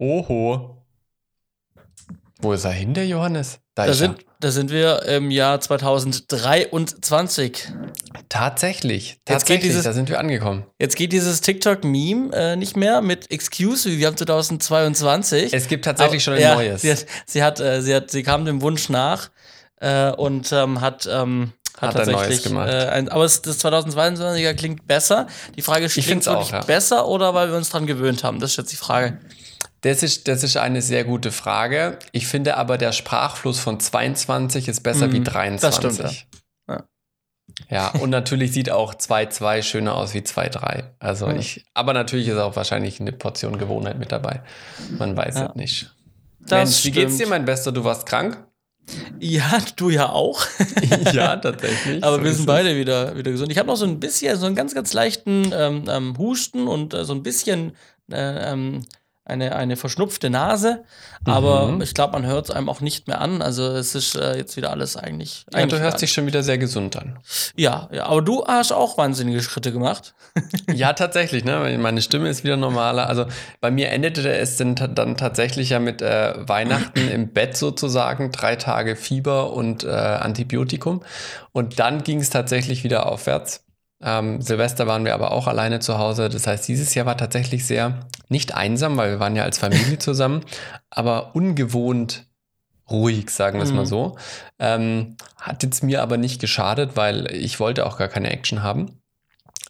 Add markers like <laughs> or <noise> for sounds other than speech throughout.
Oho. Wo ist er hin, der Johannes? Da, da sind, da sind wir im Jahr 2023. Tatsächlich, tatsächlich, dieses, da sind wir angekommen. Jetzt geht dieses TikTok-Meme äh, nicht mehr mit Excuse me, wir haben 2022. Es gibt tatsächlich Aber, schon ein ja, neues. Sie, hat, sie, hat, äh, sie, hat, sie kam dem Wunsch nach äh, und ähm, hat, ähm, hat, hat tatsächlich gemacht. Äh, ein, aber das 2022er klingt besser. Die Frage ist, klingt es wirklich ja. besser oder weil wir uns dran gewöhnt haben? Das ist jetzt die Frage. Das ist, das ist eine sehr gute Frage. Ich finde aber, der Sprachfluss von 22 ist besser mhm, wie 23. Das stimmt, ja. ja. und natürlich sieht auch 2-2 schöner aus wie 2-3. Also ja. ich, aber natürlich ist auch wahrscheinlich eine Portion Gewohnheit mit dabei. Man weiß ja. es nicht. Das Mensch, wie geht's dir, mein Bester? Du warst krank? Ja, du ja auch. <laughs> ja, tatsächlich. Aber so wir sind beide wieder, wieder gesund. Ich habe noch so ein bisschen, so einen ganz, ganz leichten ähm, ähm, Husten und äh, so ein bisschen äh, ähm, eine, eine verschnupfte Nase, aber mhm. ich glaube, man hört es einem auch nicht mehr an. Also es ist äh, jetzt wieder alles eigentlich. Ja, eigentlich du hörst dich schon wieder sehr gesund an. Ja, ja, aber du hast auch wahnsinnige Schritte gemacht. <laughs> ja, tatsächlich, ne? Meine Stimme ist wieder normaler. Also bei mir endete es dann, dann tatsächlich ja mit äh, Weihnachten im Bett sozusagen, drei Tage Fieber und äh, Antibiotikum. Und dann ging es tatsächlich wieder aufwärts. Ähm, Silvester waren wir aber auch alleine zu Hause. Das heißt, dieses Jahr war tatsächlich sehr nicht einsam, weil wir waren ja als Familie <laughs> zusammen, aber ungewohnt ruhig, sagen wir es mhm. mal so. Ähm, hat jetzt mir aber nicht geschadet, weil ich wollte auch gar keine Action haben.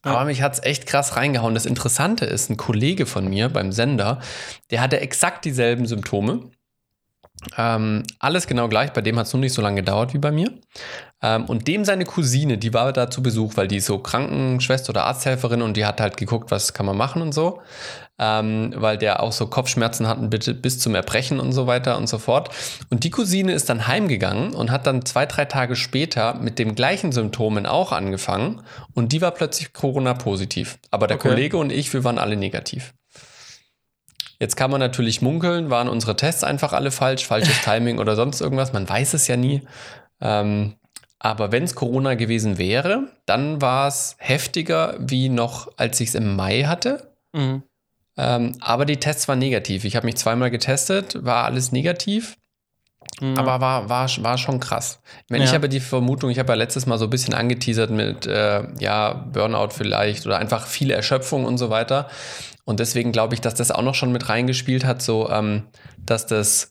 Ja. Aber mich hat es echt krass reingehauen. Das Interessante ist, ein Kollege von mir beim Sender, der hatte exakt dieselben Symptome. Ähm, alles genau gleich, bei dem hat es nur nicht so lange gedauert wie bei mir. Ähm, und dem seine Cousine, die war da zu Besuch, weil die ist so Krankenschwester oder Arzthelferin und die hat halt geguckt, was kann man machen und so. Ähm, weil der auch so Kopfschmerzen hatten bitte bis zum Erbrechen und so weiter und so fort. Und die Cousine ist dann heimgegangen und hat dann zwei, drei Tage später mit den gleichen Symptomen auch angefangen und die war plötzlich Corona-positiv. Aber der okay. Kollege und ich, wir waren alle negativ. Jetzt kann man natürlich munkeln, waren unsere Tests einfach alle falsch, falsches <laughs> Timing oder sonst irgendwas. Man weiß es ja nie. Ähm, aber wenn es Corona gewesen wäre, dann war es heftiger wie noch, als ich es im Mai hatte. Mhm. Ähm, aber die Tests waren negativ. Ich habe mich zweimal getestet, war alles negativ. Mhm. Aber war, war, war schon krass. Ich, meine, ja. ich habe die Vermutung, ich habe ja letztes Mal so ein bisschen angeteasert mit äh, ja, Burnout vielleicht oder einfach viele Erschöpfung und so weiter. Und deswegen glaube ich, dass das auch noch schon mit reingespielt hat, so ähm, dass das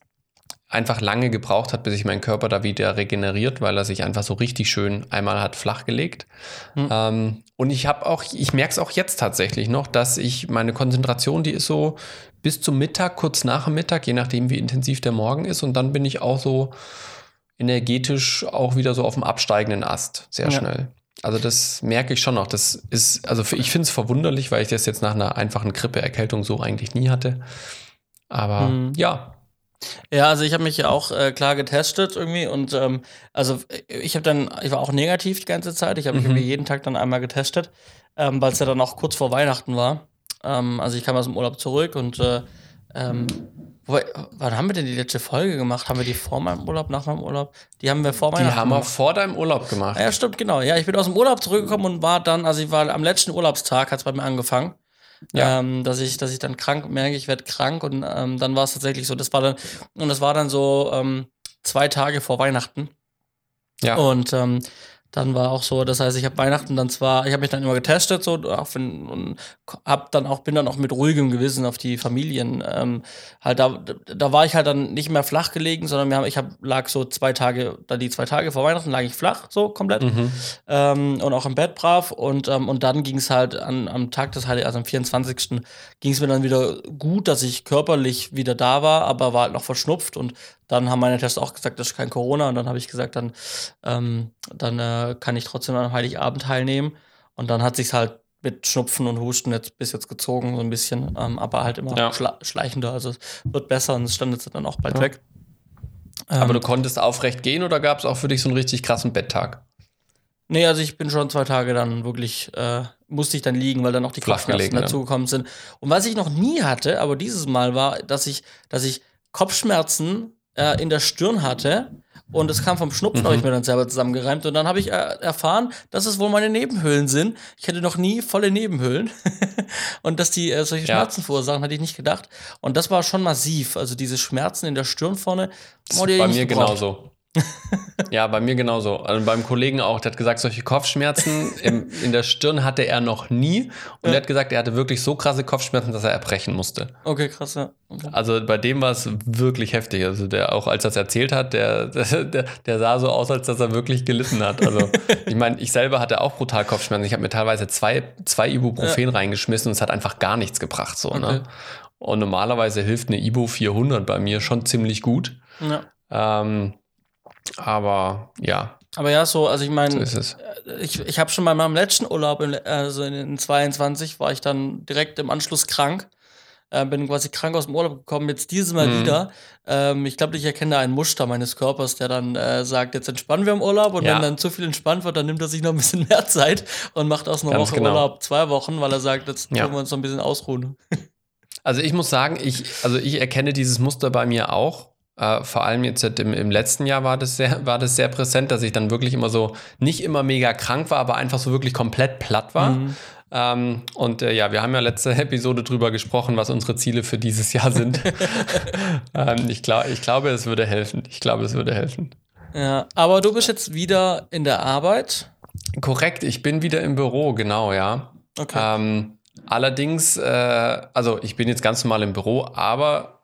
einfach lange gebraucht hat, bis sich mein Körper da wieder regeneriert, weil er sich einfach so richtig schön einmal hat flachgelegt. Mhm. Ähm, und ich habe auch, ich merke es auch jetzt tatsächlich noch, dass ich meine Konzentration, die ist so bis zum Mittag, kurz nach dem Mittag, je nachdem, wie intensiv der Morgen ist. Und dann bin ich auch so energetisch auch wieder so auf dem absteigenden Ast, sehr ja. schnell. Also das merke ich schon noch. Das ist, also ich finde es verwunderlich, weil ich das jetzt nach einer einfachen Grippeerkältung so eigentlich nie hatte. Aber mhm. ja. Ja, also ich habe mich ja auch äh, klar getestet irgendwie und ähm, also ich habe dann, ich war auch negativ die ganze Zeit. Ich habe mich mhm. irgendwie jeden Tag dann einmal getestet, ähm, weil es ja dann auch kurz vor Weihnachten war. Ähm, also ich kam aus dem Urlaub zurück und äh, ähm, Wobei, wann haben wir denn die letzte Folge gemacht? Haben wir die vor meinem Urlaub, nach meinem Urlaub? Die haben wir vor meinem Die haben wir vor deinem Urlaub gemacht. Ja, stimmt, genau. Ja, ich bin aus dem Urlaub zurückgekommen und war dann, also ich war am letzten Urlaubstag, hat es bei mir angefangen. Ja. Ähm, dass ich, dass ich dann krank merke, ich werde krank und ähm, dann war es tatsächlich so. Das war dann, und das war dann so ähm, zwei Tage vor Weihnachten. Ja. Und ähm, dann war auch so, das heißt, ich habe Weihnachten dann zwar, ich habe mich dann immer getestet so, wenn, und hab dann auch bin dann auch mit ruhigem Gewissen auf die Familien ähm, halt da da war ich halt dann nicht mehr flach gelegen, sondern wir haben, ich hab, lag so zwei Tage, da die zwei Tage vor Weihnachten lag ich flach so komplett mhm. ähm, und auch im Bett brav und ähm, und dann ging es halt an, am Tag des Heiligen, also am 24. ging es mir dann wieder gut, dass ich körperlich wieder da war, aber war halt noch verschnupft und dann haben meine Tests auch gesagt, das ist kein Corona. Und dann habe ich gesagt, dann, ähm, dann äh, kann ich trotzdem am Heiligabend teilnehmen. Und dann hat sich halt mit Schnupfen und Husten jetzt bis jetzt gezogen, so ein bisschen, ähm, aber halt immer ja. schleichender. Also es wird besser und es stand jetzt dann auch bald ja. weg. aber ähm, du konntest aufrecht gehen oder gab es auch für dich so einen richtig krassen Betttag? Nee, also ich bin schon zwei Tage dann wirklich, äh, musste ich dann liegen, weil dann auch die Kopfschmerzen dazugekommen sind. Und was ich noch nie hatte, aber dieses Mal war, dass ich, dass ich Kopfschmerzen äh, in der Stirn hatte Und das kam vom Schnupfen, Mhm. habe ich mir dann selber zusammengereimt. Und dann habe ich äh, erfahren, dass es wohl meine Nebenhöhlen sind. Ich hatte noch nie volle Nebenhöhlen. <laughs> und dass die äh, solche Ja. Schmerzen verursachen, hatte ich nicht gedacht. Und das war schon massiv. Also diese Schmerzen in der Stirn vorne. oh, die hätte bei mir gebraucht. genauso. <laughs> ja, bei mir genauso. Also beim Kollegen auch, der hat gesagt, solche Kopfschmerzen im, in der Stirn hatte er noch nie. Und Ja. er hat gesagt, er hatte wirklich so krasse Kopfschmerzen, dass er erbrechen musste. Okay, krass, ja. Okay. Also bei dem war es wirklich heftig. Also der auch als er es erzählt hat, <laughs> der, der, der, sah so aus, als dass er wirklich gelitten hat. Also ich meine, ich selber hatte auch brutal Kopfschmerzen. Ich habe mir teilweise zwei, zwei Ibuprofen reingeschmissen und es hat einfach gar nichts gebracht. So, Okay. ne? Und normalerweise hilft eine Ibu 400 bei mir schon ziemlich gut. Ja. Ähm, aber ja, Aber ja, so, also ich so meine, ist es. ich, ich habe schon bei meinem letzten Urlaub, in, also in, in 22, war ich dann direkt im Anschluss krank. Äh, bin quasi krank aus dem Urlaub gekommen, jetzt dieses Mal Mhm. wieder. Ähm, ich glaube, ich erkenne da ein Muster meines Körpers, der dann äh, sagt, jetzt entspannen wir im Urlaub und Ja. wenn dann zu viel entspannt wird, dann nimmt er sich noch ein bisschen <laughs> mehr Zeit und macht aus einer Ganz Woche genau. Urlaub zwei Wochen, weil er sagt, jetzt Ja. können wir uns noch ein bisschen ausruhen. <laughs> Also ich muss sagen, ich, also ich erkenne dieses Muster bei mir auch. Äh, vor allem jetzt im, im letzten Jahr war das, sehr, <laughs> war das sehr präsent, dass ich dann wirklich immer so, nicht immer mega krank war, aber einfach so wirklich komplett platt war. Mhm. Ähm, und äh, ja, wir haben ja letzte <laughs> Episode drüber gesprochen, was unsere Ziele für dieses Jahr sind. <laughs> ähm, ich, glaub, ich glaube, es würde helfen. Ich glaube, es würde helfen. Ja, aber du bist jetzt wieder in der Arbeit. Korrekt, ich bin wieder im Büro, genau, ja. Okay. Ähm, allerdings, äh, also ich bin jetzt ganz normal im Büro, aber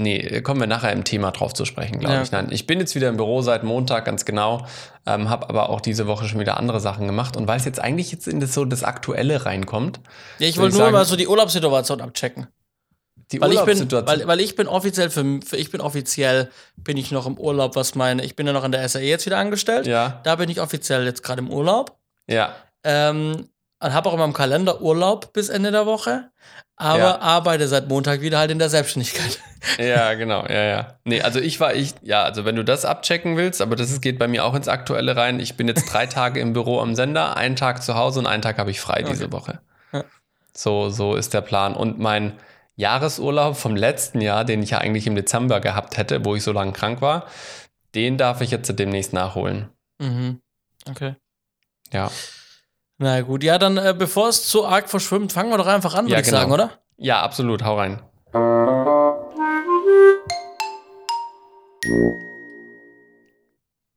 nee, kommen wir nachher im Thema drauf zu sprechen, glaube Ja. ich. Nein, ich bin jetzt wieder im Büro seit Montag, ganz genau, ähm, habe aber auch diese Woche schon wieder andere Sachen gemacht und weil es jetzt eigentlich jetzt in das so das Aktuelle reinkommt, ja, ich wollte nur sagen- mal so die Urlaubssituation abchecken. die Weil ich, bin, Urlaubssituation. weil, weil ich bin offiziell für, für ich bin offiziell bin ich noch im Urlaub, was meine, ich bin ja noch an der SAE jetzt wieder angestellt. ja, Da bin ich offiziell jetzt gerade im Urlaub. ja, Ähm, und habe auch in meinem Kalender Urlaub bis Ende der Woche, aber Ja. arbeite seit Montag wieder halt in der Selbstständigkeit. <laughs> ja, genau, ja, ja. Nee, also ich war, ich, ja, also wenn du das abchecken willst, aber das ist, geht bei mir auch ins Aktuelle rein. Ich bin jetzt drei <laughs> Tage im Büro am Sender, einen Tag zu Hause und einen Tag habe ich frei diese Okay. Woche. Ja. So, so ist der Plan. Und mein Jahresurlaub vom letzten Jahr, den ich ja eigentlich im Dezember gehabt hätte, wo ich so lange krank war, den darf ich jetzt demnächst nachholen. Mhm. Okay. Ja. Na gut, ja, dann äh, bevor es zu arg verschwimmt, fangen wir doch einfach an, würde Ja, ich genau. sagen, oder? Ja, absolut, hau rein.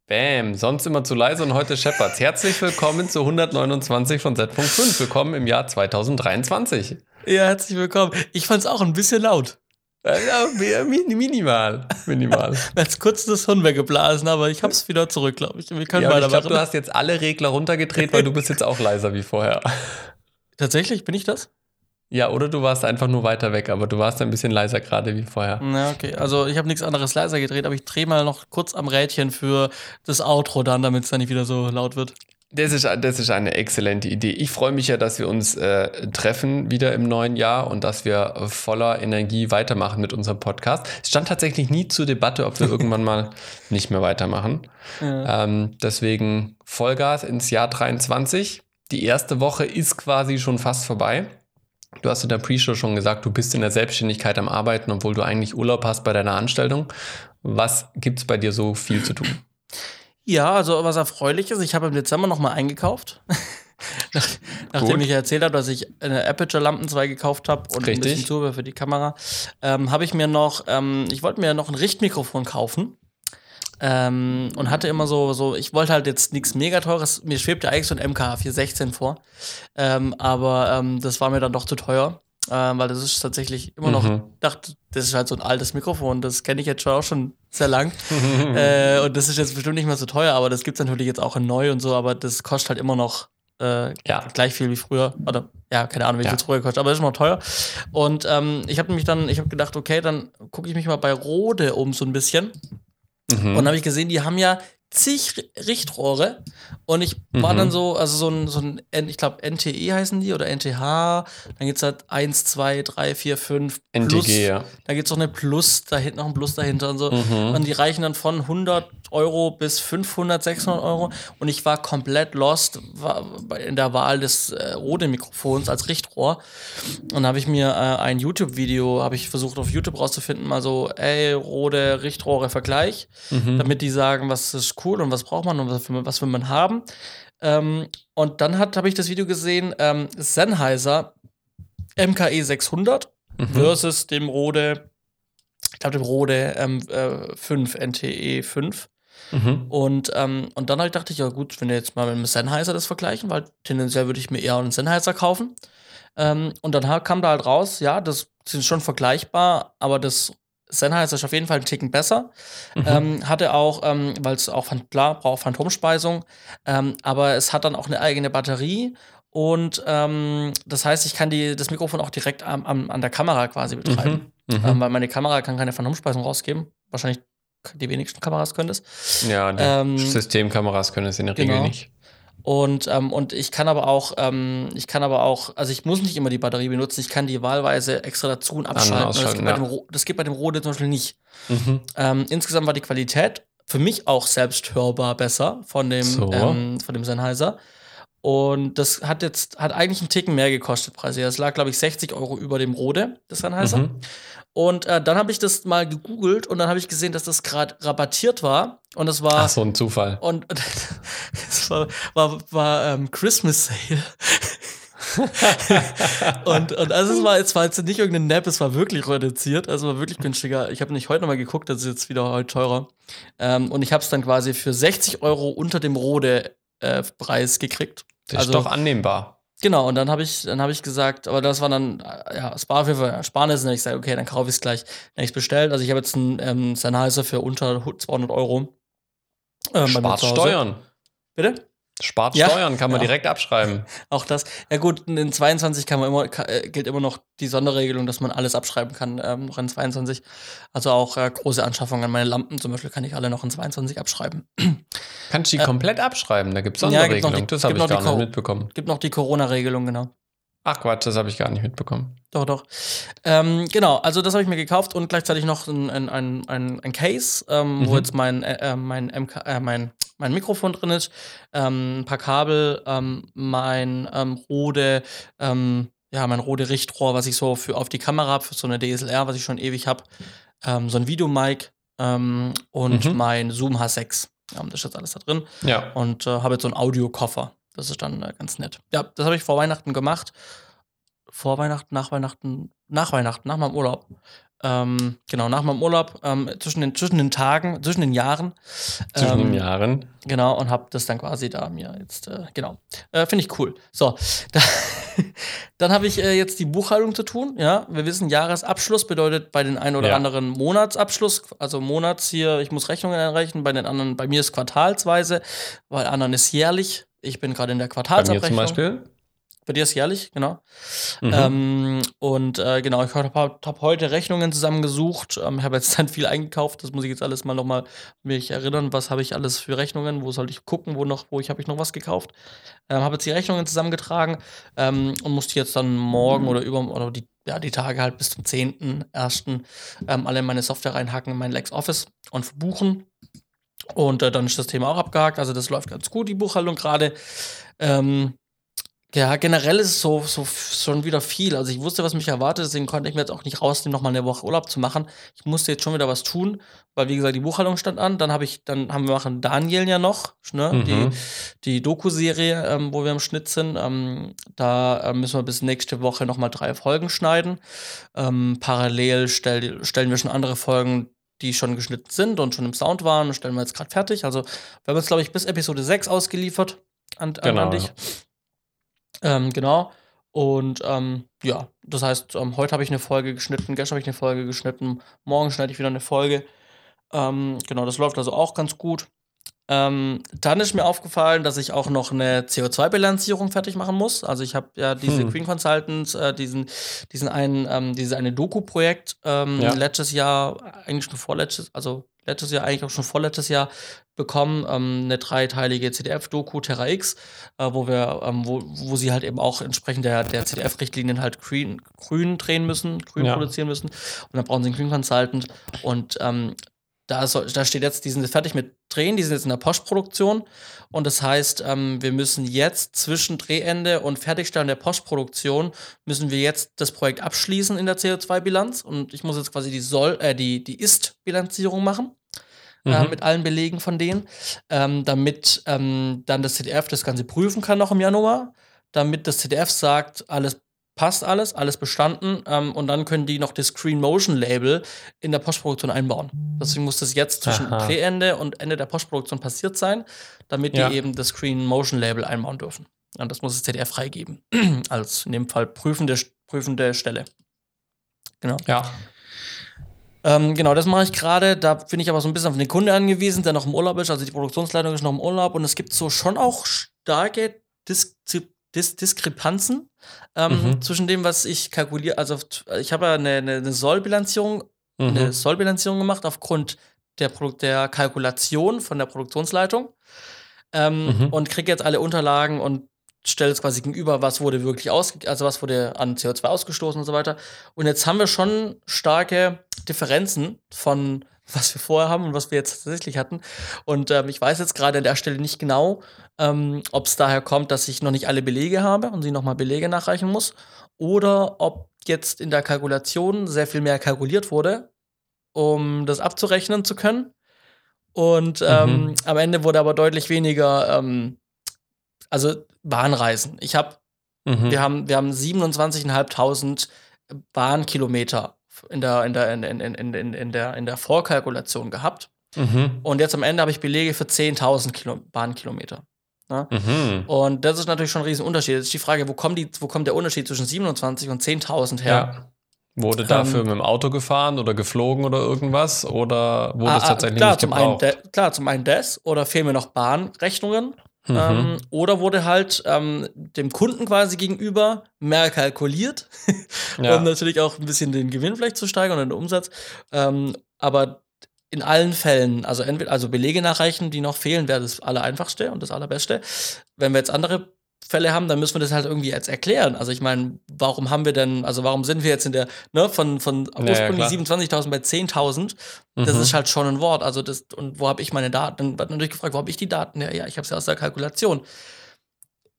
Bam, sonst immer zu leise und heute Shepherds. Herzlich willkommen zu 129 von Z.5. Willkommen im Jahr 2023. Ja, herzlich willkommen. Ich fand es auch ein bisschen laut. Minimal. Minimal. <laughs> Hat's kurz das Hirn weggeblasen, aber ich hab's wieder zurück, glaube ich. Wir können Ja, und ich glaube, weitermachen. du hast jetzt alle Regler runtergedreht, weil du bist jetzt auch leiser wie vorher. <laughs> Tatsächlich, bin ich das? Ja, oder du warst einfach nur weiter weg, aber du warst ein bisschen leiser gerade wie vorher. Na, okay. Also ich habe nichts anderes leiser gedreht, aber ich drehe mal noch kurz am Rädchen für das Outro dann, damit es dann nicht wieder so laut wird. Das ist, das ist eine exzellente Idee. Ich freue mich ja, dass wir uns äh, treffen wieder im neuen Jahr und dass wir voller Energie weitermachen mit unserem Podcast. Es stand tatsächlich nie zur Debatte, ob wir <laughs> irgendwann mal nicht mehr weitermachen. Ja. Ähm, deswegen Vollgas ins Jahr 23. Die erste Woche ist quasi schon fast vorbei. Du hast in der Pre-Show schon gesagt, du bist in der Selbstständigkeit am Arbeiten, obwohl du eigentlich Urlaub hast bei deiner Anstellung. Was gibt es bei dir so viel zu tun? Ja, also was erfreulich ist, ich habe im Dezember nochmal eingekauft. <laughs> Nach, nachdem ich erzählt habe, dass ich eine Aperture-Lampen 2 gekauft habe und ein Richtig. bisschen Zubehör für die Kamera, ähm, habe ich mir noch, ähm, ich wollte mir noch ein Richtmikrofon kaufen. Ähm, und hatte immer so, so, ich wollte halt jetzt nichts mega teures. Mir schwebte eigentlich so ein MK 416 vor. Ähm, aber ähm, das war mir dann doch zu teuer. Ähm, weil das ist tatsächlich immer noch, Mhm. dachte, das ist halt so ein altes Mikrofon, das kenne ich jetzt schon auch schon sehr lang. <laughs> äh, und das ist jetzt bestimmt nicht mehr so teuer, aber das gibt es natürlich jetzt auch in neu und so, aber das kostet halt immer noch äh, Ja. gleich viel wie früher. Oder ja, keine Ahnung, wie Ja. viel es früher kostet, aber das ist immer noch teuer. Und ähm, ich habe nämlich dann, ich habe gedacht, okay, dann gucke ich mich mal bei Rode um so ein bisschen. Mhm. Und dann habe ich gesehen, die haben ja zig Richtrohre und ich war Mhm. dann so, also so ein, so ein ich glaube NTE heißen die oder NTH, dann gibt es halt 1, 2, 3, 4, 5 Plus, NTG, ja. da gibt es noch eine Plus, da hinten noch ein Plus dahinter und so. Mhm. Und die reichen dann von 100 Euro bis 500, 600 Euro. Und ich war komplett lost war in der Wahl des äh, Rode-Mikrofons als Richtrohr. Und habe ich mir äh, ein YouTube-Video, habe ich versucht auf YouTube rauszufinden, mal so, ey, Rode, Richtrohre, Vergleich, Mhm. damit die sagen, was ist cool und was braucht man und was, will- was will man haben. Ähm, und dann habe ich das Video gesehen, ähm, Sennheiser MKE 600 Mhm. versus dem Rode, ich glaube dem Rode ähm, äh, 5, NTE 5. Mhm. Und, ähm, und dann halt dachte ich, ja gut, wenn wir jetzt mal mit dem Sennheiser das vergleichen, weil tendenziell würde ich mir eher einen Sennheiser kaufen. Ähm, und dann kam da halt raus, ja, das sind schon vergleichbar, aber das Sennheiser ist auf jeden Fall einen Ticken besser. Mhm. Ähm, hatte auch, ähm, weil es auch, klar, braucht Phantomspeisung, ähm, aber es hat dann auch eine eigene Batterie. Und ähm, das heißt, ich kann die, das Mikrofon auch direkt am, am, an der Kamera quasi betreiben. Mhm. Mhm. Weil meine Kamera kann keine Phantomspeisung rausgeben. Wahrscheinlich die wenigsten Kameras können das. ja, ähm, Systemkameras können es in der Regel genau. nicht. Und, ähm, und ich kann aber auch, ähm, ich kann aber auch, also ich muss nicht immer die Batterie benutzen, ich kann die wahlweise extra dazu und abschalten. das, geht bei ja. dem, das geht bei dem Rode zum Beispiel nicht. Mhm. Ähm, insgesamt war die Qualität für mich auch selbst hörbar besser von dem, So. ähm, von dem Sennheiser. Und das hat jetzt, hat eigentlich einen Ticken mehr gekostet, preislich. Das lag, glaube ich, 60 Euro über dem Rode, das Sennheiser. Mhm. Und äh, dann habe ich das mal gegoogelt und dann habe ich gesehen, dass das gerade rabattiert war. Und das war. Ach, so ein Zufall. Und <laughs> es war, war, war ähm, Christmas Sale. <laughs> und, und also es war, es war jetzt nicht irgendein Nap, es war wirklich reduziert, also war wirklich günstiger. Ich habe nicht heute nochmal geguckt, das ist jetzt wieder heute teurer. Ähm, und ich habe es dann quasi für 60 Euro unter dem Rode-Preis gekriegt. Das also, ist doch annehmbar. Genau, und dann habe ich, dann habe ich gesagt, aber das war dann, äh, ja, es war auf jeden Fall Ersparnis, und ich gesagt, okay, dann kaufe ich es gleich. Dann habe ich es bestellt. Also ich habe jetzt einen ähm, Sennheiser für unter 200 Euro. ähm, Spart. Steuern. Bitte? Spart Ja. Steuern, kann man Ja. direkt abschreiben. <laughs> Auch das. Ja gut, in 22 kann man immer, äh, gilt immer noch die Sonderregelung, dass man alles abschreiben kann, ähm, noch in 22. Also auch äh, große Anschaffungen. Meine Lampen zum Beispiel kann ich alle noch in 22 abschreiben. <clears throat> Kannst du die komplett abschreiben, da gibt es Äh, ja, Sonderregelungen. die- das habe ich noch gar nicht Ko- mitbekommen. Gibt noch die Corona-Regelung, genau. Ach Quatsch, das habe ich gar nicht mitbekommen. Doch, doch. Ähm, genau, also das habe ich mir gekauft und gleichzeitig noch ein, ein, ein, ein, Case, ähm, wo Mhm. jetzt mein, äh, äh, mein, MK, äh, mein, mein Mikrofon drin ist, ähm, ein paar Kabel, ähm, mein ähm, Rode, ähm, ja, mein Rode Richtrohr, was ich so für auf die Kamera habe, für so eine DSLR, was ich schon ewig habe, ähm, so ein Videomic ähm, und Mhm. mein Zoom H6. Ähm, das ist jetzt alles da drin Ja. und äh, habe jetzt so einen Audiokoffer. Das ist dann äh, ganz nett. Ja, das habe ich vor Weihnachten gemacht. Vor Weihnachten, nach Weihnachten, nach Weihnachten, nach meinem Urlaub. Ähm, genau, nach meinem Urlaub, ähm, zwischen, den, zwischen den Tagen, zwischen den Jahren. Zwischen ähm, den Jahren. Genau, und habe das dann quasi da mir jetzt, äh, genau. Äh, Finde ich cool. So, <laughs> da, dann habe ich äh, jetzt die Buchhaltung zu tun. Ja, wir wissen, Jahresabschluss bedeutet bei den einen oder Ja. anderen Monatsabschluss, also Monats hier, ich muss Rechnungen einreichen, bei den anderen, bei mir ist quartalsweise, bei anderen ist jährlich. Ich bin gerade in der Bei mir Quartalsabrechnung. zum Beispiel. Bei dir ist jährlich, genau. Mhm. Ähm, und äh, genau, ich habe hab heute Rechnungen zusammengesucht. Ähm, ich habe jetzt <laughs> dann viel eingekauft. Das muss ich jetzt alles mal nochmal mich erinnern. Was habe ich alles für Rechnungen? Wo sollte ich gucken? Wo noch, wo ich habe ich noch was gekauft? Ähm, habe jetzt die Rechnungen zusammengetragen ähm, und musste jetzt dann morgen oder über oder die, ja, die Tage halt bis zum 10.01. Ähm, alle meine Software reinhacken in mein LexOffice und verbuchen. Und äh, dann ist das Thema auch abgehakt. Also das läuft ganz gut, die Buchhaltung gerade. Ähm, ja, generell ist es so, so schon wieder viel. Also ich wusste, was mich erwartet, deswegen konnte ich mir jetzt auch nicht rausnehmen, nochmal eine Woche Urlaub zu machen. Ich musste jetzt schon wieder was tun, weil wie gesagt, die Buchhaltung stand an. Dann habe ich, dann haben wir machen Daniel ja noch, ne? Mhm. Die, die Doku-Serie, ähm, wo wir im Schnitt sind. Ähm, da äh, müssen wir bis nächste Woche nochmal drei Folgen schneiden. Ähm, parallel stell, stellen wir schon andere Folgen, die schon geschnitten sind und schon im Sound waren, stellen wir jetzt gerade fertig. Also wir haben jetzt, glaube ich, bis Episode 6 ausgeliefert an, an, Genau, an dich. Ähm, genau. Und ähm, ja, das heißt, ähm, heute habe ich eine Folge geschnitten, gestern habe ich eine Folge geschnitten, morgen schneide ich wieder eine Folge. Ähm, genau, das läuft also auch ganz gut. Ähm, dann ist mir aufgefallen, dass ich auch noch eine CO2-Bilanzierung fertig machen muss. Also ich habe ja diese Hm. Green Consultants, äh, diesen, diesen einen, ähm, diese eine Doku-Projekt ähm, Ja. letztes Jahr, eigentlich schon vorletztes, also letztes Jahr, eigentlich auch schon vorletztes Jahr bekommen, ähm, eine dreiteilige CDF-Doku Terra X, äh, wo wir, ähm, wo, wo sie halt eben auch entsprechend der, der CDF-Richtlinien halt grün, grün drehen müssen, grün ja. produzieren müssen. Und dann brauchen sie einen Green Consultant. Und ähm, da, soll, da steht jetzt, die sind jetzt fertig mit Drehen, die sind jetzt in der Postproduktion. Und das heißt, ähm, wir müssen jetzt zwischen Drehende und Fertigstellen der Postproduktion, müssen wir jetzt das Projekt abschließen in der CO2-Bilanz. Und ich muss jetzt quasi die Soll, äh, die, die Ist-Bilanzierung machen. Äh, mhm. Äh, mit allen Belegen von denen, ähm, damit ähm, dann das ZDF das Ganze prüfen kann noch im Januar, damit das ZDF sagt, alles passt alles, alles bestanden. Ähm, und dann können die noch das Screen Motion Label in der Postproduktion einbauen. Deswegen muss das jetzt zwischen. Drehende und Ende der Postproduktion passiert sein, damit ja. die eben das Screen Motion Label einbauen dürfen. Und das muss das ZDF freigeben. <clears throat> Als in dem Fall prüfende, prüfende Stelle. Genau. Ja. Ähm, genau, das mache ich gerade. Da bin ich aber so ein bisschen auf den Kunde angewiesen, der noch im Urlaub ist. Also die Produktionsleitung ist noch im Urlaub und es gibt so schon auch starke Dis Dis Diskrepanzen ähm, mhm. zwischen dem, was ich kalkuliere. Also ich habe ja eine, eine, Sollbilanzierung, mhm. eine Sollbilanzierung gemacht aufgrund der, der Kalkulation von der Produktionsleitung ähm, mhm. und kriege jetzt alle Unterlagen und stelle es quasi gegenüber, was wurde wirklich aus, also was wurde an CO2 ausgestoßen und so weiter. Und jetzt haben wir schon starke Differenzen von was wir vorher haben und was wir jetzt tatsächlich hatten. Und ähm, ich weiß jetzt gerade an der Stelle nicht genau, ähm, ob es daher kommt, dass ich noch nicht alle Belege habe und sie nochmal Belege nachreichen muss, oder ob jetzt in der Kalkulation sehr viel mehr kalkuliert wurde, um das abzurechnen zu können. Und ähm, mhm. am Ende wurde aber deutlich weniger, ähm, also Bahnreisen. Ich habe, mhm. wir haben, wir haben 27.500 Bahnkilometer in der, in der, in, in, in, in, in der, in der Vorkalkulation gehabt. Mhm. Und jetzt am Ende habe ich Belege für 10.000 Bahnkilometer. Ne? Mhm. Und das ist natürlich schon ein Riesenunterschied. Jetzt ist die Frage, wo kommt, die, wo kommt der Unterschied zwischen 27 und 10.000 her? Ja. Wurde dafür ähm, mit dem Auto gefahren oder geflogen oder irgendwas? Oder wurde ah, es ah, tatsächlich klar, nicht gebraucht? Zum einen klar, zum einen das. Oder fehlen mir noch Bahnrechnungen? Mhm. Ähm, oder wurde halt ähm, dem Kunden quasi gegenüber mehr kalkuliert, <laughs> ja. um natürlich auch ein bisschen den Gewinn vielleicht zu steigern und den Umsatz. Ähm, aber in allen Fällen, also entweder also Belege nachreichen, die noch fehlen, wäre das Allereinfachste und das Allerbeste. Wenn wir jetzt andere Fälle haben, dann müssen wir das halt irgendwie jetzt erklären. Also ich meine, warum haben wir denn, also warum sind wir jetzt in der, ne, von, von ursprünglich ja, 27.000 bei 10.000? Das mhm. ist halt schon ein Wort. Also das, und wo habe ich meine Daten? Dann wird natürlich gefragt, wo habe ich die Daten? Ja, ja, ich habe es ja aus der Kalkulation.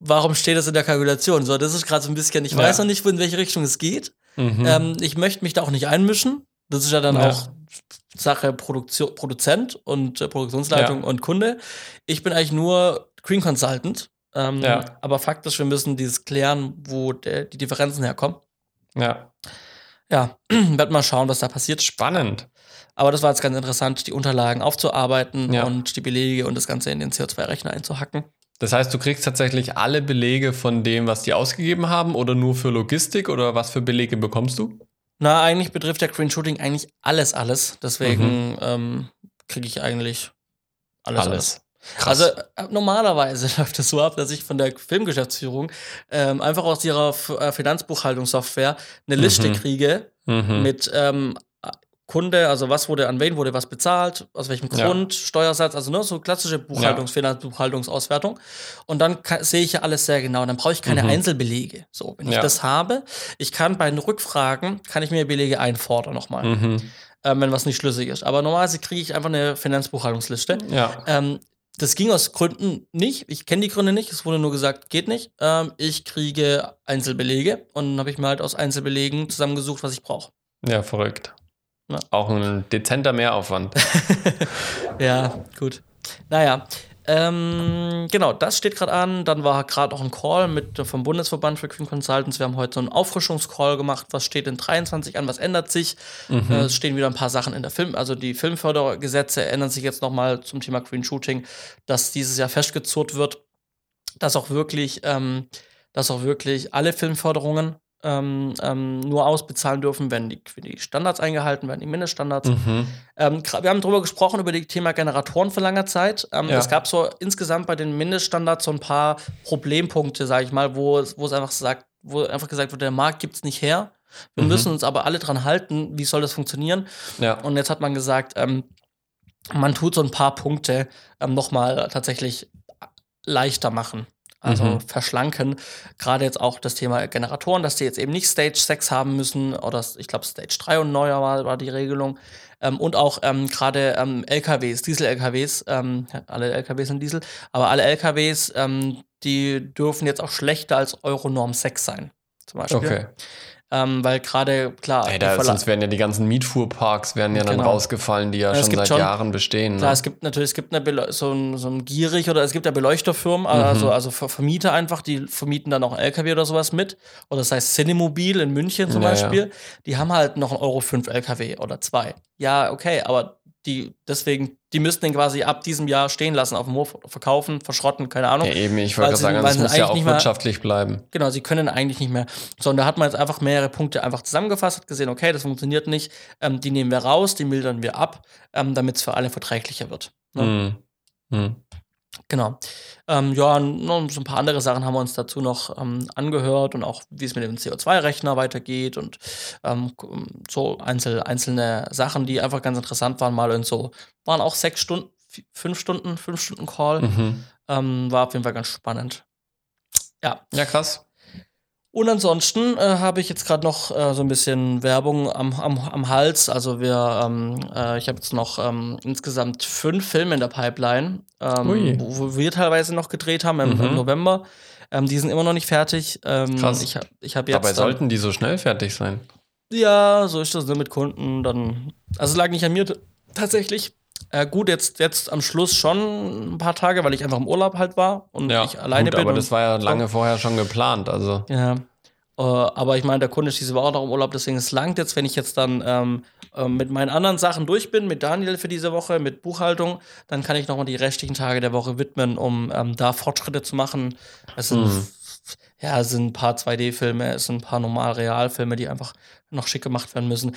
Warum steht das in der Kalkulation? So, das ist gerade so ein bisschen, ich ja. weiß noch nicht, in welche Richtung es geht. Mhm. Ähm, ich möchte mich da auch nicht einmischen. Das ist ja dann auch Sache Produktion, Produzent und äh, Produktionsleitung und Kunde. Ich bin eigentlich nur Green Consultant ähm, ja. Aber faktisch, wir müssen dieses klären, wo der, die Differenzen herkommen. Ja. Ja, <clears throat> werden mal schauen, was da passiert. Spannend. Aber das war jetzt ganz interessant, die Unterlagen aufzuarbeiten ja. und die Belege und das Ganze in den CO2-Rechner einzuhacken. Das heißt, du kriegst tatsächlich alle Belege von dem, was die ausgegeben haben oder nur für Logistik oder was für Belege bekommst du? Na, eigentlich betrifft der Green Shooting eigentlich alles, alles. Deswegen mhm. ähm, kriege ich eigentlich alles, alles. alles. Krass. Also äh, normalerweise <laughs> läuft es so ab, dass ich von der Filmgeschäftsführung ähm, einfach aus ihrer äh, Finanzbuchhaltungssoftware eine Liste mhm. kriege mhm. mit ähm, Kunde, also was wurde an wen wurde was bezahlt, aus welchem Grund, ja. Steuersatz, also nur so klassische Buchhaltungs ja. Finanzbuchhaltungsauswertung. Und dann sehe ich ja alles sehr genau. Dann brauche ich keine mhm. Einzelbelege. So, wenn ja. ich das habe, ich kann bei den Rückfragen kann ich mir Belege einfordern nochmal. Mhm. Ähm, wenn was nicht schlüssig ist. Aber normalerweise kriege ich einfach eine Finanzbuchhaltungsliste. Ja. Ähm, das ging aus Gründen nicht. Ich kenne die Gründe nicht. Es wurde nur gesagt, geht nicht. Ähm, ich kriege Einzelbelege und habe ich mir halt aus Einzelbelegen zusammengesucht, was ich brauche. Ja, verrückt. Ja. Auch ein dezenter Mehraufwand. <laughs> ja, gut. Naja, ähm, genau, das steht gerade an. Dann war gerade auch ein Call mit vom Bundesverband für Green Consultants. Wir haben heute so einen Auffrischungscall gemacht. Was steht in 23 an? Was ändert sich? Mhm. Äh, es stehen wieder ein paar Sachen in der Film. Also die Filmfördergesetze ändern sich jetzt nochmal zum Thema Green Shooting, dass dieses Jahr festgezurrt wird, dass auch wirklich, ähm, dass auch wirklich alle Filmförderungen ähm, ähm, nur ausbezahlen dürfen, wenn die, wenn die, Standards eingehalten werden, die Mindeststandards. Mhm. Ähm, wir haben darüber gesprochen, über das Thema Generatoren für lange Zeit. Ähm, ja. Es gab so insgesamt bei den Mindeststandards so ein paar Problempunkte, sage ich mal, wo, wo es einfach sagt, wo einfach gesagt wird, der Markt gibt es nicht her. Wir mhm. müssen uns aber alle dran halten, wie soll das funktionieren? Ja. Und jetzt hat man gesagt, ähm, man tut so ein paar Punkte ähm, nochmal tatsächlich leichter machen. Also Mhm. verschlanken. Gerade jetzt auch das Thema Generatoren, dass die jetzt eben nicht Stage 6 haben müssen oder ich glaube Stage 3 und neuer war, war die Regelung. Ähm, und auch ähm, gerade ähm, LKWs, Diesel-LKWs, ähm, alle LKWs sind Diesel, aber alle LKWs, ähm, die dürfen jetzt auch schlechter als Euronorm 6 sein. Zum Beispiel. Okay. Ähm, weil gerade, klar, Ey, da, sonst wären ja die ganzen Mietfuhrparks wären ja dann Genau. rausgefallen, die ja, Ja, schon seit schon- Jahren bestehen. Klar, Ne? es gibt natürlich, es gibt eine so ein, so ein Gierig oder es gibt ja Beleuchterfirmen, Mhm. also, also Ver- Vermieter einfach, die vermieten dann auch einen LKW oder sowas mit. Oder das heißt Cinemobil in München zum Ja, ja. Beispiel. Die haben halt noch einen Euro 5 LKW oder zwei. Ja, okay, aber die, deswegen, die müssten den quasi ab diesem Jahr stehen lassen auf dem Hof, verkaufen, verschrotten, keine Ahnung. ja, eben, ich wollte sagen, das sie muss ja auch nicht mehr- wirtschaftlich bleiben. Genau, sie können eigentlich nicht mehr. So, und da hat man jetzt einfach mehrere Punkte einfach zusammengefasst, hat gesehen, okay, das funktioniert nicht, ähm, die nehmen wir raus, die mildern wir ab, ähm, damit es für alle verträglicher wird. Ne? Mhm. Mhm. Genau. Ähm, ja, und noch so ein paar andere Sachen haben wir uns dazu noch ähm, angehört und auch, wie es mit dem CO2-Rechner weitergeht und ähm, k- so einzel, einzelne Sachen, die einfach ganz interessant waren, mal und so. Waren auch sechs Stunden, fünf Stunden, fünf Stunden Call. Mhm. Ähm, war auf jeden Fall ganz spannend. Ja. Ja, krass. Und ansonsten äh, habe ich jetzt gerade noch äh, so ein bisschen Werbung am, am, am Hals. Also wir, ähm, äh, ich habe jetzt noch ähm, insgesamt fünf Filme in der Pipeline, ähm, wo, wo wir teilweise noch gedreht haben im, im Mhm. November. Ähm, die sind immer noch nicht fertig. Ähm, Krass. Ich, ich jetzt. Dabei dann- sollten die so schnell fertig sein. ja, so ist das ne, mit Kunden. Dann, also es lag nicht an mir tatsächlich. Äh, gut, jetzt, jetzt am Schluss schon ein paar Tage, weil ich einfach im Urlaub halt war und Ja, ich alleine gut, bin. aber das war ja lange vorher schon geplant. Also, Ja. Äh, aber ich meine, der Kunde ist diese Woche noch im Urlaub, deswegen es langt jetzt, wenn ich jetzt dann ähm, ähm, mit meinen anderen Sachen durch bin, mit Daniel für diese Woche, mit Buchhaltung, dann kann ich nochmal die restlichen Tage der Woche widmen, um ähm, da Fortschritte zu machen. Es sind, Mhm. ja, es sind ein paar 2D-Filme, es sind ein paar normal-Realfilme, die einfach noch schick gemacht werden müssen.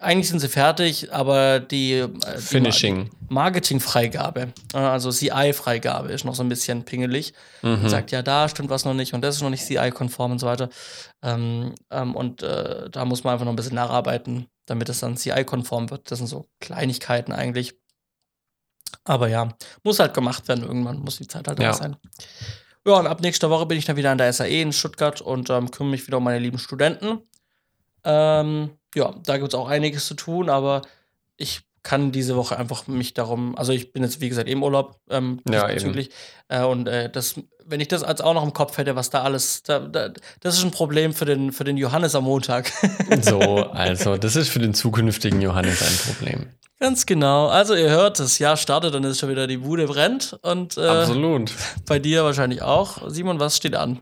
Eigentlich sind sie fertig, aber die, äh, die Finishing. Marketing-Freigabe, äh, also CI-Freigabe ist noch so ein bisschen pingelig. Mhm. Und sagt, ja, da stimmt was noch nicht und das ist noch nicht CI-konform und so weiter. Ähm, ähm, und äh, da muss man einfach noch ein bisschen nacharbeiten, damit es dann CI-konform wird. Das sind so Kleinigkeiten eigentlich. Aber ja, muss halt gemacht werden irgendwann, muss die Zeit halt Ja. da sein. Ja, und ab nächster Woche bin ich dann wieder an der SAE in Stuttgart und ähm, kümmere mich wieder um meine lieben Studenten. Ähm, ja, da gibt es auch einiges zu tun, aber ich kann diese Woche einfach mich darum, also ich bin jetzt wie gesagt im Urlaub ähm, Ja, diesbezüglich. Äh, und äh, das, wenn ich das als auch noch im Kopf hätte, was da alles, da, da, das ist ein Problem für den, für den Johannes am Montag. So, <laughs> also, das ist für den zukünftigen Johannes ein Problem. Ganz genau. Also ihr hört, das Jahr startet, dann ist schon wieder die Bude brennt und äh, Absolut. bei dir wahrscheinlich auch. Simon, was steht an?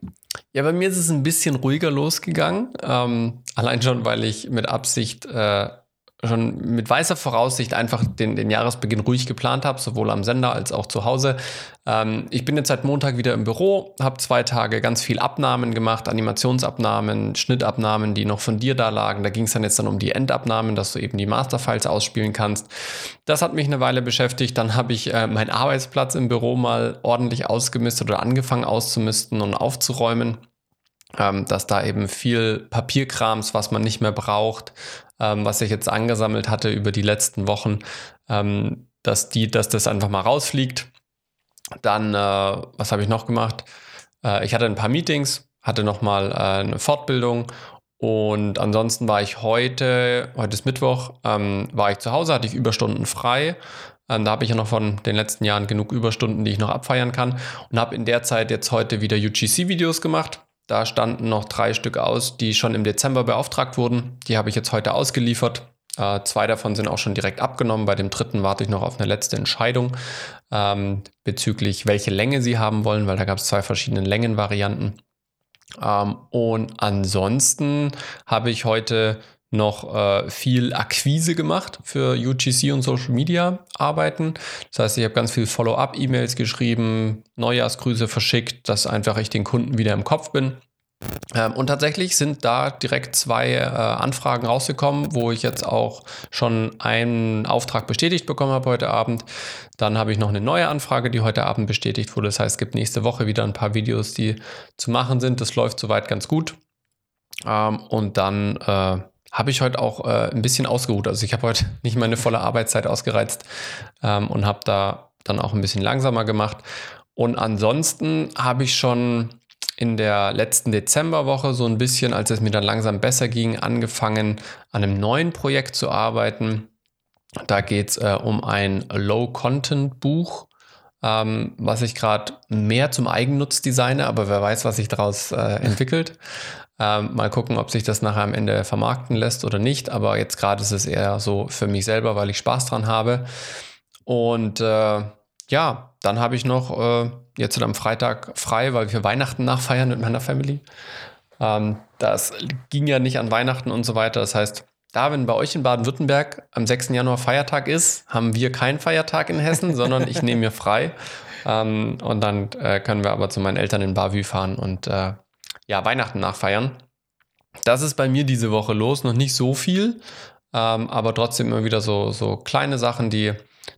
Ja, bei mir ist es ein bisschen ruhiger losgegangen. Ähm, allein schon, weil ich mit Absicht äh, schon mit weißer Voraussicht einfach den, den Jahresbeginn ruhig geplant habe, sowohl am Sender als auch zu Hause. Ähm, ich bin jetzt seit Montag wieder im Büro, habe zwei Tage ganz viel Abnahmen gemacht, Animationsabnahmen, Schnittabnahmen, die noch von dir da lagen. Da ging es dann jetzt dann um die Endabnahmen, dass du eben die Masterfiles ausspielen kannst. Das hat mich eine Weile beschäftigt. Dann habe ich äh, meinen Arbeitsplatz im Büro mal ordentlich ausgemistet oder angefangen auszumisten und aufzuräumen ähm, dass da eben viel Papierkrams, was man nicht mehr braucht, ähm, was ich jetzt angesammelt hatte über die letzten Wochen, ähm, dass, die, dass das einfach mal rausfliegt. Dann, äh, was habe ich noch gemacht? Äh, ich hatte ein paar Meetings, hatte nochmal äh, eine Fortbildung und ansonsten war ich heute, heute ist Mittwoch, ähm, war ich zu Hause, hatte ich Überstunden frei. Ähm, da habe ich ja noch von den letzten Jahren genug Überstunden, die ich noch abfeiern kann und habe in der Zeit jetzt heute wieder UGC-Videos gemacht. Da standen noch drei Stück aus, die schon im Dezember beauftragt wurden. Die habe ich jetzt heute ausgeliefert. Äh, zwei davon sind auch schon direkt abgenommen. Bei dem dritten warte ich noch auf eine letzte Entscheidung ähm, bezüglich, welche Länge sie haben wollen, weil da gab es zwei verschiedene Längenvarianten. Ähm, und ansonsten habe ich heute noch äh, viel Akquise gemacht für UGC und Social Media Arbeiten. Das heißt, ich habe ganz viel Follow-up-E-Mails geschrieben, Neujahrsgrüße verschickt, dass einfach ich den Kunden wieder im Kopf bin. Ähm, und tatsächlich sind da direkt zwei äh, Anfragen rausgekommen, wo ich jetzt auch schon einen Auftrag bestätigt bekommen habe heute Abend. Dann habe ich noch eine neue Anfrage, die heute Abend bestätigt wurde. Das heißt, es gibt nächste Woche wieder ein paar Videos, die zu machen sind. Das läuft soweit ganz gut. Ähm, und dann äh, habe ich heute auch äh, ein bisschen ausgeruht. Also ich habe heute <laughs> nicht meine volle Arbeitszeit ausgereizt ähm, und habe da dann auch ein bisschen langsamer gemacht. Und ansonsten habe ich schon in der letzten Dezemberwoche so ein bisschen, als es mir dann langsam besser ging, angefangen, an einem neuen Projekt zu arbeiten. Da geht es äh, um ein Low-Content-Buch, ähm, was ich gerade mehr zum Eigennutz designe, aber wer weiß, was sich daraus äh, entwickelt. Ähm, mal gucken, ob sich das nachher am Ende vermarkten lässt oder nicht. Aber jetzt gerade ist es eher so für mich selber, weil ich Spaß dran habe. Und äh, ja, dann habe ich noch äh, jetzt am Freitag frei, weil wir Weihnachten nachfeiern mit meiner Family. Ähm, das ging ja nicht an Weihnachten und so weiter. Das heißt, da, wenn bei euch in Baden-Württemberg am 6. Januar Feiertag ist, haben wir keinen Feiertag in Hessen, <laughs> sondern ich nehme mir frei. Ähm, und dann äh, können wir aber zu meinen Eltern in Bavü fahren und äh, ja, Weihnachten nachfeiern. Das ist bei mir diese Woche los, noch nicht so viel, ähm, aber trotzdem immer wieder so, so kleine Sachen, die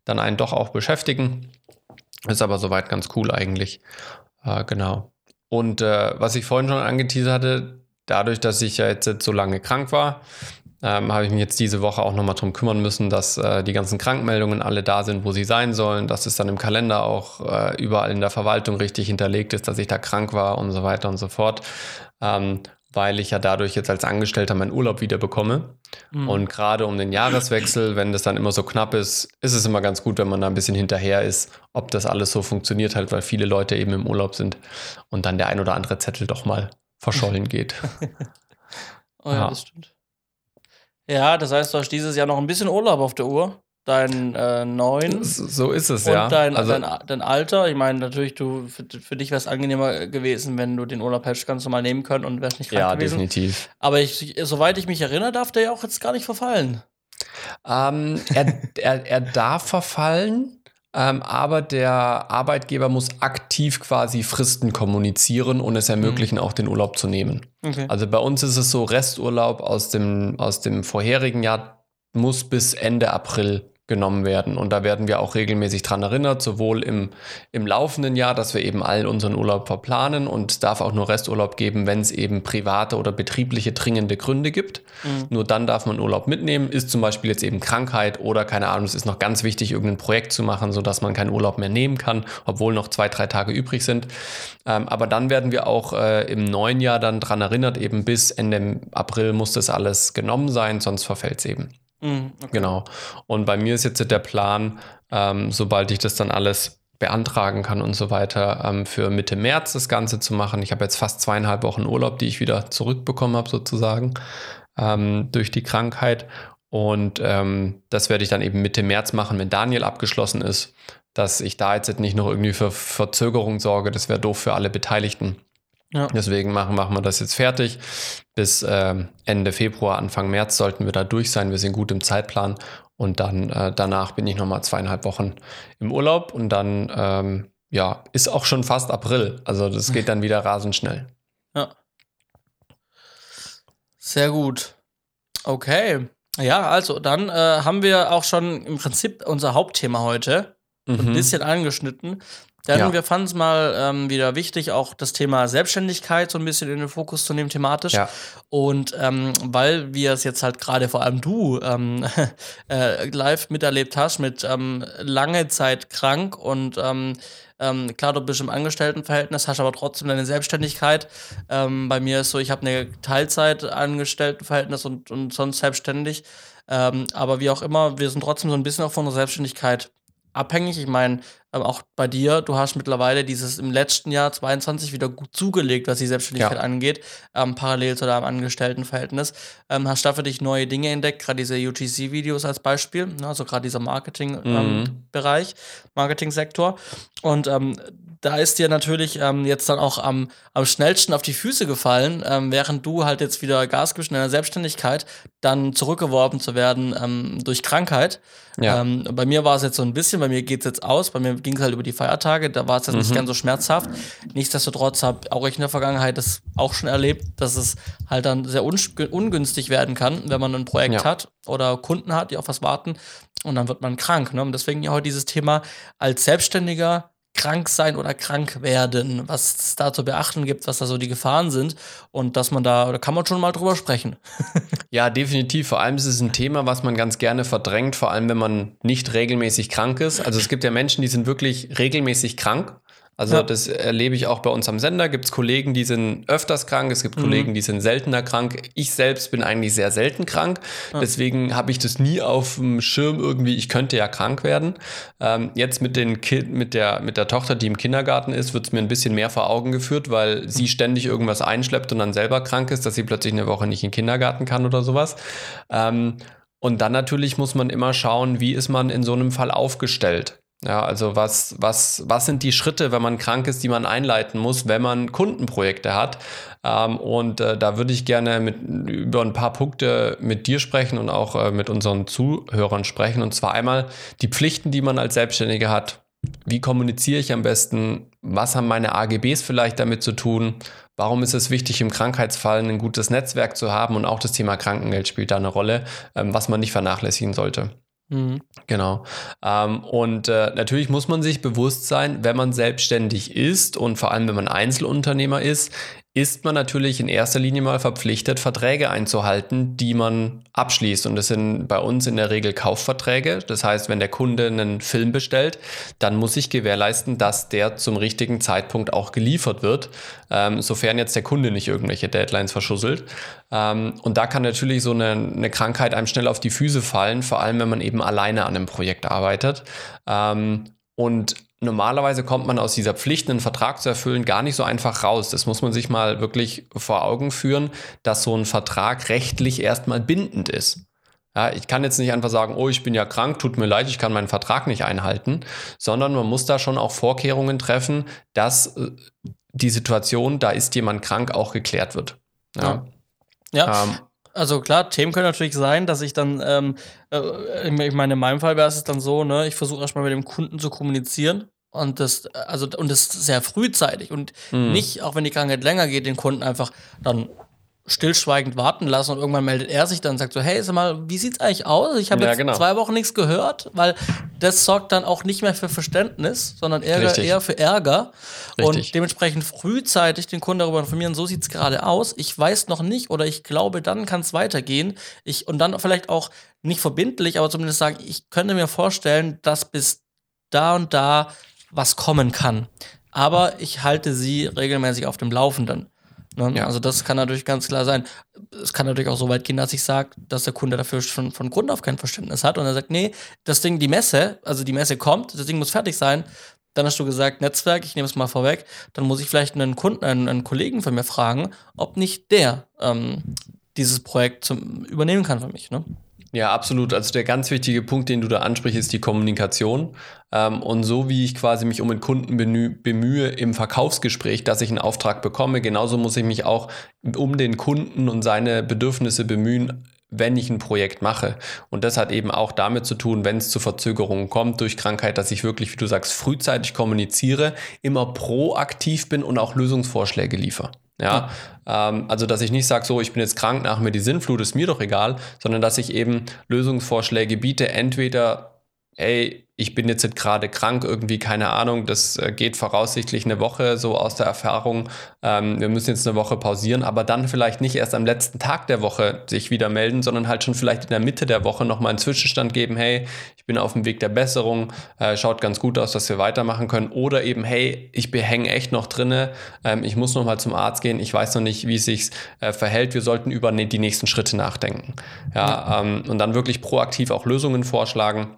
dann einen doch auch beschäftigen. Ist aber soweit ganz cool eigentlich. Äh, genau. Und äh, was ich vorhin schon angeteasert hatte, dadurch, dass ich ja jetzt so lange krank war, ähm, habe ich mich jetzt diese Woche auch nochmal darum kümmern müssen, dass äh, die ganzen Krankmeldungen alle da sind, wo sie sein sollen, dass es dann im Kalender auch äh, überall in der Verwaltung richtig hinterlegt ist, dass ich da krank war und so weiter und so fort. Ähm, weil ich ja dadurch jetzt als Angestellter meinen Urlaub wieder bekomme. Mhm. Und gerade um den Jahreswechsel, wenn das dann immer so knapp ist, ist es immer ganz gut, wenn man da ein bisschen hinterher ist, ob das alles so funktioniert halt, weil viele Leute eben im Urlaub sind und dann der ein oder andere Zettel doch mal verschollen <laughs> geht. oh ja, ja, das stimmt. Ja, das heißt, du hast dieses Jahr noch ein bisschen Urlaub auf der Uhr dein äh, neun. So ist es, und ja. Dein, also, dein, dein Alter. Ich meine, natürlich, du, für, für dich wäre es angenehmer gewesen, wenn du den Urlaub hättest ganz normal nehmen können und wärst nicht krank ja, gewesen. Ja, definitiv. Aber ich, soweit ich mich erinnere, darf der ja auch jetzt gar nicht verfallen. Ähm, er, <laughs> er, er darf verfallen. Ähm, aber der Arbeitgeber muss aktiv quasi Fristen kommunizieren und es ermöglichen, mhm. auch den Urlaub zu nehmen. Okay. Also bei uns ist es so, Resturlaub aus dem, aus dem vorherigen Jahr muss bis Ende April genommen werden. Und da werden wir auch regelmäßig dran erinnert, sowohl im, im laufenden Jahr, dass wir eben all unseren Urlaub verplanen und es darf auch nur Resturlaub geben, wenn es eben private oder betriebliche dringende Gründe gibt. Mhm. Nur dann darf man Urlaub mitnehmen. Ist zum Beispiel jetzt eben Krankheit oder keine Ahnung, es ist noch ganz wichtig, irgendein Projekt zu machen, sodass man keinen Urlaub mehr nehmen kann, obwohl noch zwei, drei Tage übrig sind. Ähm, aber dann werden wir auch äh, im neuen Jahr dann dran erinnert, eben bis Ende April muss das alles genommen sein, sonst verfällt es eben. Mhm, okay. Genau. Und bei mir ist jetzt der Plan, ähm, sobald ich das dann alles beantragen kann und so weiter, ähm, für Mitte März das Ganze zu machen. Ich habe jetzt fast zweieinhalb Wochen Urlaub, die ich wieder zurückbekommen habe, sozusagen, ähm, durch die Krankheit. Und ähm, das werde ich dann eben Mitte März machen, wenn Daniel abgeschlossen ist, dass ich da jetzt nicht noch irgendwie für Verzögerung sorge. Das wäre doof für alle Beteiligten. Ja. Deswegen machen, machen wir das jetzt fertig. Bis äh, Ende Februar, Anfang März sollten wir da durch sein. Wir sind gut im Zeitplan. Und dann äh, danach bin ich nochmal zweieinhalb Wochen im Urlaub. Und dann, ähm, ja, ist auch schon fast April. Also das geht dann wieder rasend schnell. Ja. Sehr gut. Okay. Ja, also dann äh, haben wir auch schon im Prinzip unser Hauptthema heute mhm. ein bisschen angeschnitten. Denn ja. wir fanden es mal ähm, wieder wichtig, auch das Thema Selbstständigkeit so ein bisschen in den Fokus zu nehmen, thematisch. Ja. Und ähm, weil wir es jetzt halt gerade vor allem du ähm, <laughs> äh, live miterlebt hast, mit ähm, lange Zeit krank und ähm, ähm, klar, du bist im Angestelltenverhältnis, hast aber trotzdem deine Selbstständigkeit. Ähm, bei mir ist so, ich habe eine Teilzeit-Angestelltenverhältnis und, und sonst selbstständig. Ähm, aber wie auch immer, wir sind trotzdem so ein bisschen auch von unserer Selbstständigkeit abhängig. Ich meine, ähm, auch bei dir, du hast mittlerweile dieses im letzten Jahr 22 wieder gut zugelegt, was die Selbstständigkeit ja. angeht, ähm, parallel zu deinem Angestelltenverhältnis. Ähm, hast da für dich neue Dinge entdeckt, gerade diese UGC-Videos als Beispiel, ne, also gerade dieser Marketing-Bereich, mhm. ähm, Marketing-Sektor. Und ähm, da ist dir natürlich ähm, jetzt dann auch am, am schnellsten auf die Füße gefallen, ähm, während du halt jetzt wieder Gas gibst in deiner Selbstständigkeit, dann zurückgeworfen zu werden ähm, durch Krankheit. Ja. Ähm, bei mir war es jetzt so ein bisschen, bei mir geht es jetzt aus, bei mir ging es halt über die Feiertage, da war es jetzt mhm. nicht ganz so schmerzhaft. Nichtsdestotrotz habe auch ich in der Vergangenheit das auch schon erlebt, dass es halt dann sehr ungünstig werden kann, wenn man ein Projekt ja. hat oder Kunden hat, die auf was warten und dann wird man krank. Ne? Und deswegen ja heute dieses Thema als Selbstständiger krank sein oder krank werden, was es da zu beachten gibt, was da so die Gefahren sind und dass man da, da kann man schon mal drüber sprechen. <laughs> ja, definitiv. Vor allem ist es ein Thema, was man ganz gerne verdrängt, vor allem wenn man nicht regelmäßig krank ist. Also es gibt ja Menschen, die sind wirklich regelmäßig krank also ja. das erlebe ich auch bei uns am Sender. Gibt es Kollegen, die sind öfters krank, es gibt mhm. Kollegen, die sind seltener krank. Ich selbst bin eigentlich sehr selten krank. Ja. Deswegen habe ich das nie auf dem Schirm irgendwie, ich könnte ja krank werden. Ähm, jetzt mit, den kind, mit, der, mit der Tochter, die im Kindergarten ist, wird es mir ein bisschen mehr vor Augen geführt, weil sie ständig irgendwas einschleppt und dann selber krank ist, dass sie plötzlich eine Woche nicht in den Kindergarten kann oder sowas. Ähm, und dann natürlich muss man immer schauen, wie ist man in so einem Fall aufgestellt. Ja, also was, was, was sind die Schritte, wenn man krank ist, die man einleiten muss, wenn man Kundenprojekte hat? Ähm, und äh, da würde ich gerne mit, über ein paar Punkte mit dir sprechen und auch äh, mit unseren Zuhörern sprechen. Und zwar einmal die Pflichten, die man als Selbstständiger hat. Wie kommuniziere ich am besten? Was haben meine AGBs vielleicht damit zu tun? Warum ist es wichtig, im Krankheitsfall ein gutes Netzwerk zu haben? Und auch das Thema Krankengeld spielt da eine Rolle, ähm, was man nicht vernachlässigen sollte. Mhm. Genau. Ähm, und äh, natürlich muss man sich bewusst sein, wenn man selbstständig ist und vor allem wenn man Einzelunternehmer ist, ist man natürlich in erster Linie mal verpflichtet, Verträge einzuhalten, die man abschließt. Und das sind bei uns in der Regel Kaufverträge. Das heißt, wenn der Kunde einen Film bestellt, dann muss ich gewährleisten, dass der zum richtigen Zeitpunkt auch geliefert wird, ähm, sofern jetzt der Kunde nicht irgendwelche Deadlines verschusselt. Ähm, und da kann natürlich so eine, eine, Krankheit einem schnell auf die Füße fallen, vor allem wenn man eben alleine an einem Projekt arbeitet. Ähm, und normalerweise kommt man aus dieser Pflicht, einen Vertrag zu erfüllen, gar nicht so einfach raus. Das muss man sich mal wirklich vor Augen führen, dass so ein Vertrag rechtlich erstmal bindend ist. Ja, ich kann jetzt nicht einfach sagen, oh, ich bin ja krank, tut mir leid, ich kann meinen Vertrag nicht einhalten, sondern man muss da schon auch Vorkehrungen treffen, dass äh, die Situation, da ist jemand krank, auch geklärt wird. Ja. ja. ja. Also klar, Themen können natürlich sein, dass ich dann, ähm, äh, ich meine, in meinem Fall wäre es dann so, ne, ich versuche erstmal mit dem Kunden zu kommunizieren und das, also, und das sehr frühzeitig und mhm. nicht, auch wenn die Krankheit länger geht, den Kunden einfach dann stillschweigend warten lassen und irgendwann meldet er sich dann und sagt so, hey, sag mal, wie sieht's eigentlich aus? Ich habe ja, jetzt genau. zwei Wochen nichts gehört, weil das sorgt dann auch nicht mehr für Verständnis, sondern eher, eher für Ärger. Richtig. Und dementsprechend frühzeitig den Kunden darüber informieren, so sieht's gerade aus. Ich weiß noch nicht oder ich glaube, dann kann es weitergehen. Ich, und dann vielleicht auch nicht verbindlich, aber zumindest sagen, ich könnte mir vorstellen, dass bis da und da was kommen kann. Aber ich halte sie regelmäßig auf dem Laufenden. Ne? Ja. Also das kann natürlich ganz klar sein. Es kann natürlich auch so weit gehen, dass ich sage, dass der Kunde dafür schon von Grund auf kein Verständnis hat und er sagt, nee, das Ding, die Messe, also die Messe kommt, das Ding muss fertig sein. Dann hast du gesagt, Netzwerk, ich nehme es mal vorweg. Dann muss ich vielleicht einen Kunden, einen, einen Kollegen von mir fragen, ob nicht der ähm, dieses Projekt zum, übernehmen kann für mich. Ne? Ja, absolut. Also der ganz wichtige Punkt, den du da ansprichst, ist die Kommunikation. Ähm, und so wie ich quasi mich um den Kunden bemühe im Verkaufsgespräch, dass ich einen Auftrag bekomme, genauso muss ich mich auch um den Kunden und seine Bedürfnisse bemühen, wenn ich ein Projekt mache. Und das hat eben auch damit zu tun, wenn es zu Verzögerungen kommt durch Krankheit, dass ich wirklich, wie du sagst, frühzeitig kommuniziere, immer proaktiv bin und auch Lösungsvorschläge liefere. Ja, ähm, also dass ich nicht sage, so, ich bin jetzt krank, nach mir die Sinnflut, ist mir doch egal, sondern dass ich eben Lösungsvorschläge biete, entweder, ey, ich bin jetzt gerade krank, irgendwie, keine Ahnung, das äh, geht voraussichtlich eine Woche so aus der Erfahrung. Ähm, wir müssen jetzt eine Woche pausieren, aber dann vielleicht nicht erst am letzten Tag der Woche sich wieder melden, sondern halt schon vielleicht in der Mitte der Woche nochmal einen Zwischenstand geben, hey, ich bin auf dem Weg der Besserung, äh, schaut ganz gut aus, dass wir weitermachen können. Oder eben, hey, ich behänge echt noch drinne, ähm, ich muss nochmal zum Arzt gehen, ich weiß noch nicht, wie es sich äh, verhält, wir sollten über ne, die nächsten Schritte nachdenken. Ja, ähm, und dann wirklich proaktiv auch Lösungen vorschlagen.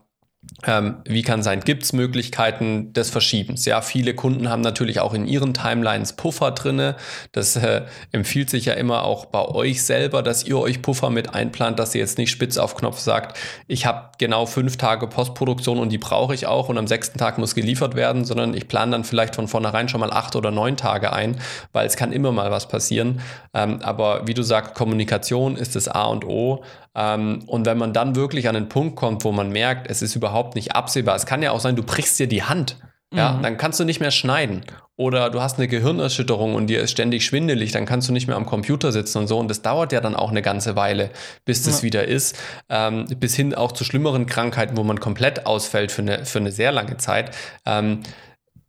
Ähm, wie kann sein, gibt es Möglichkeiten des Verschiebens? Ja, viele Kunden haben natürlich auch in ihren Timelines Puffer drinne. Das äh, empfiehlt sich ja immer auch bei euch selber, dass ihr euch Puffer mit einplant, dass ihr jetzt nicht spitz auf Knopf sagt, ich habe genau fünf Tage Postproduktion und die brauche ich auch und am sechsten Tag muss geliefert werden, sondern ich plane dann vielleicht von vornherein schon mal acht oder neun Tage ein, weil es kann immer mal was passieren. Ähm, aber wie du sagst, Kommunikation ist das A und O. Ähm, und wenn man dann wirklich an den Punkt kommt, wo man merkt, es ist überhaupt nicht absehbar, es kann ja auch sein, du brichst dir die Hand. Ja, mhm. dann kannst du nicht mehr schneiden. Oder du hast eine Gehirnerschütterung und dir ist ständig schwindelig, dann kannst du nicht mehr am Computer sitzen und so. Und das dauert ja dann auch eine ganze Weile, bis das ja. wieder ist. Ähm, bis hin auch zu schlimmeren Krankheiten, wo man komplett ausfällt für eine, für eine sehr lange Zeit. Ähm,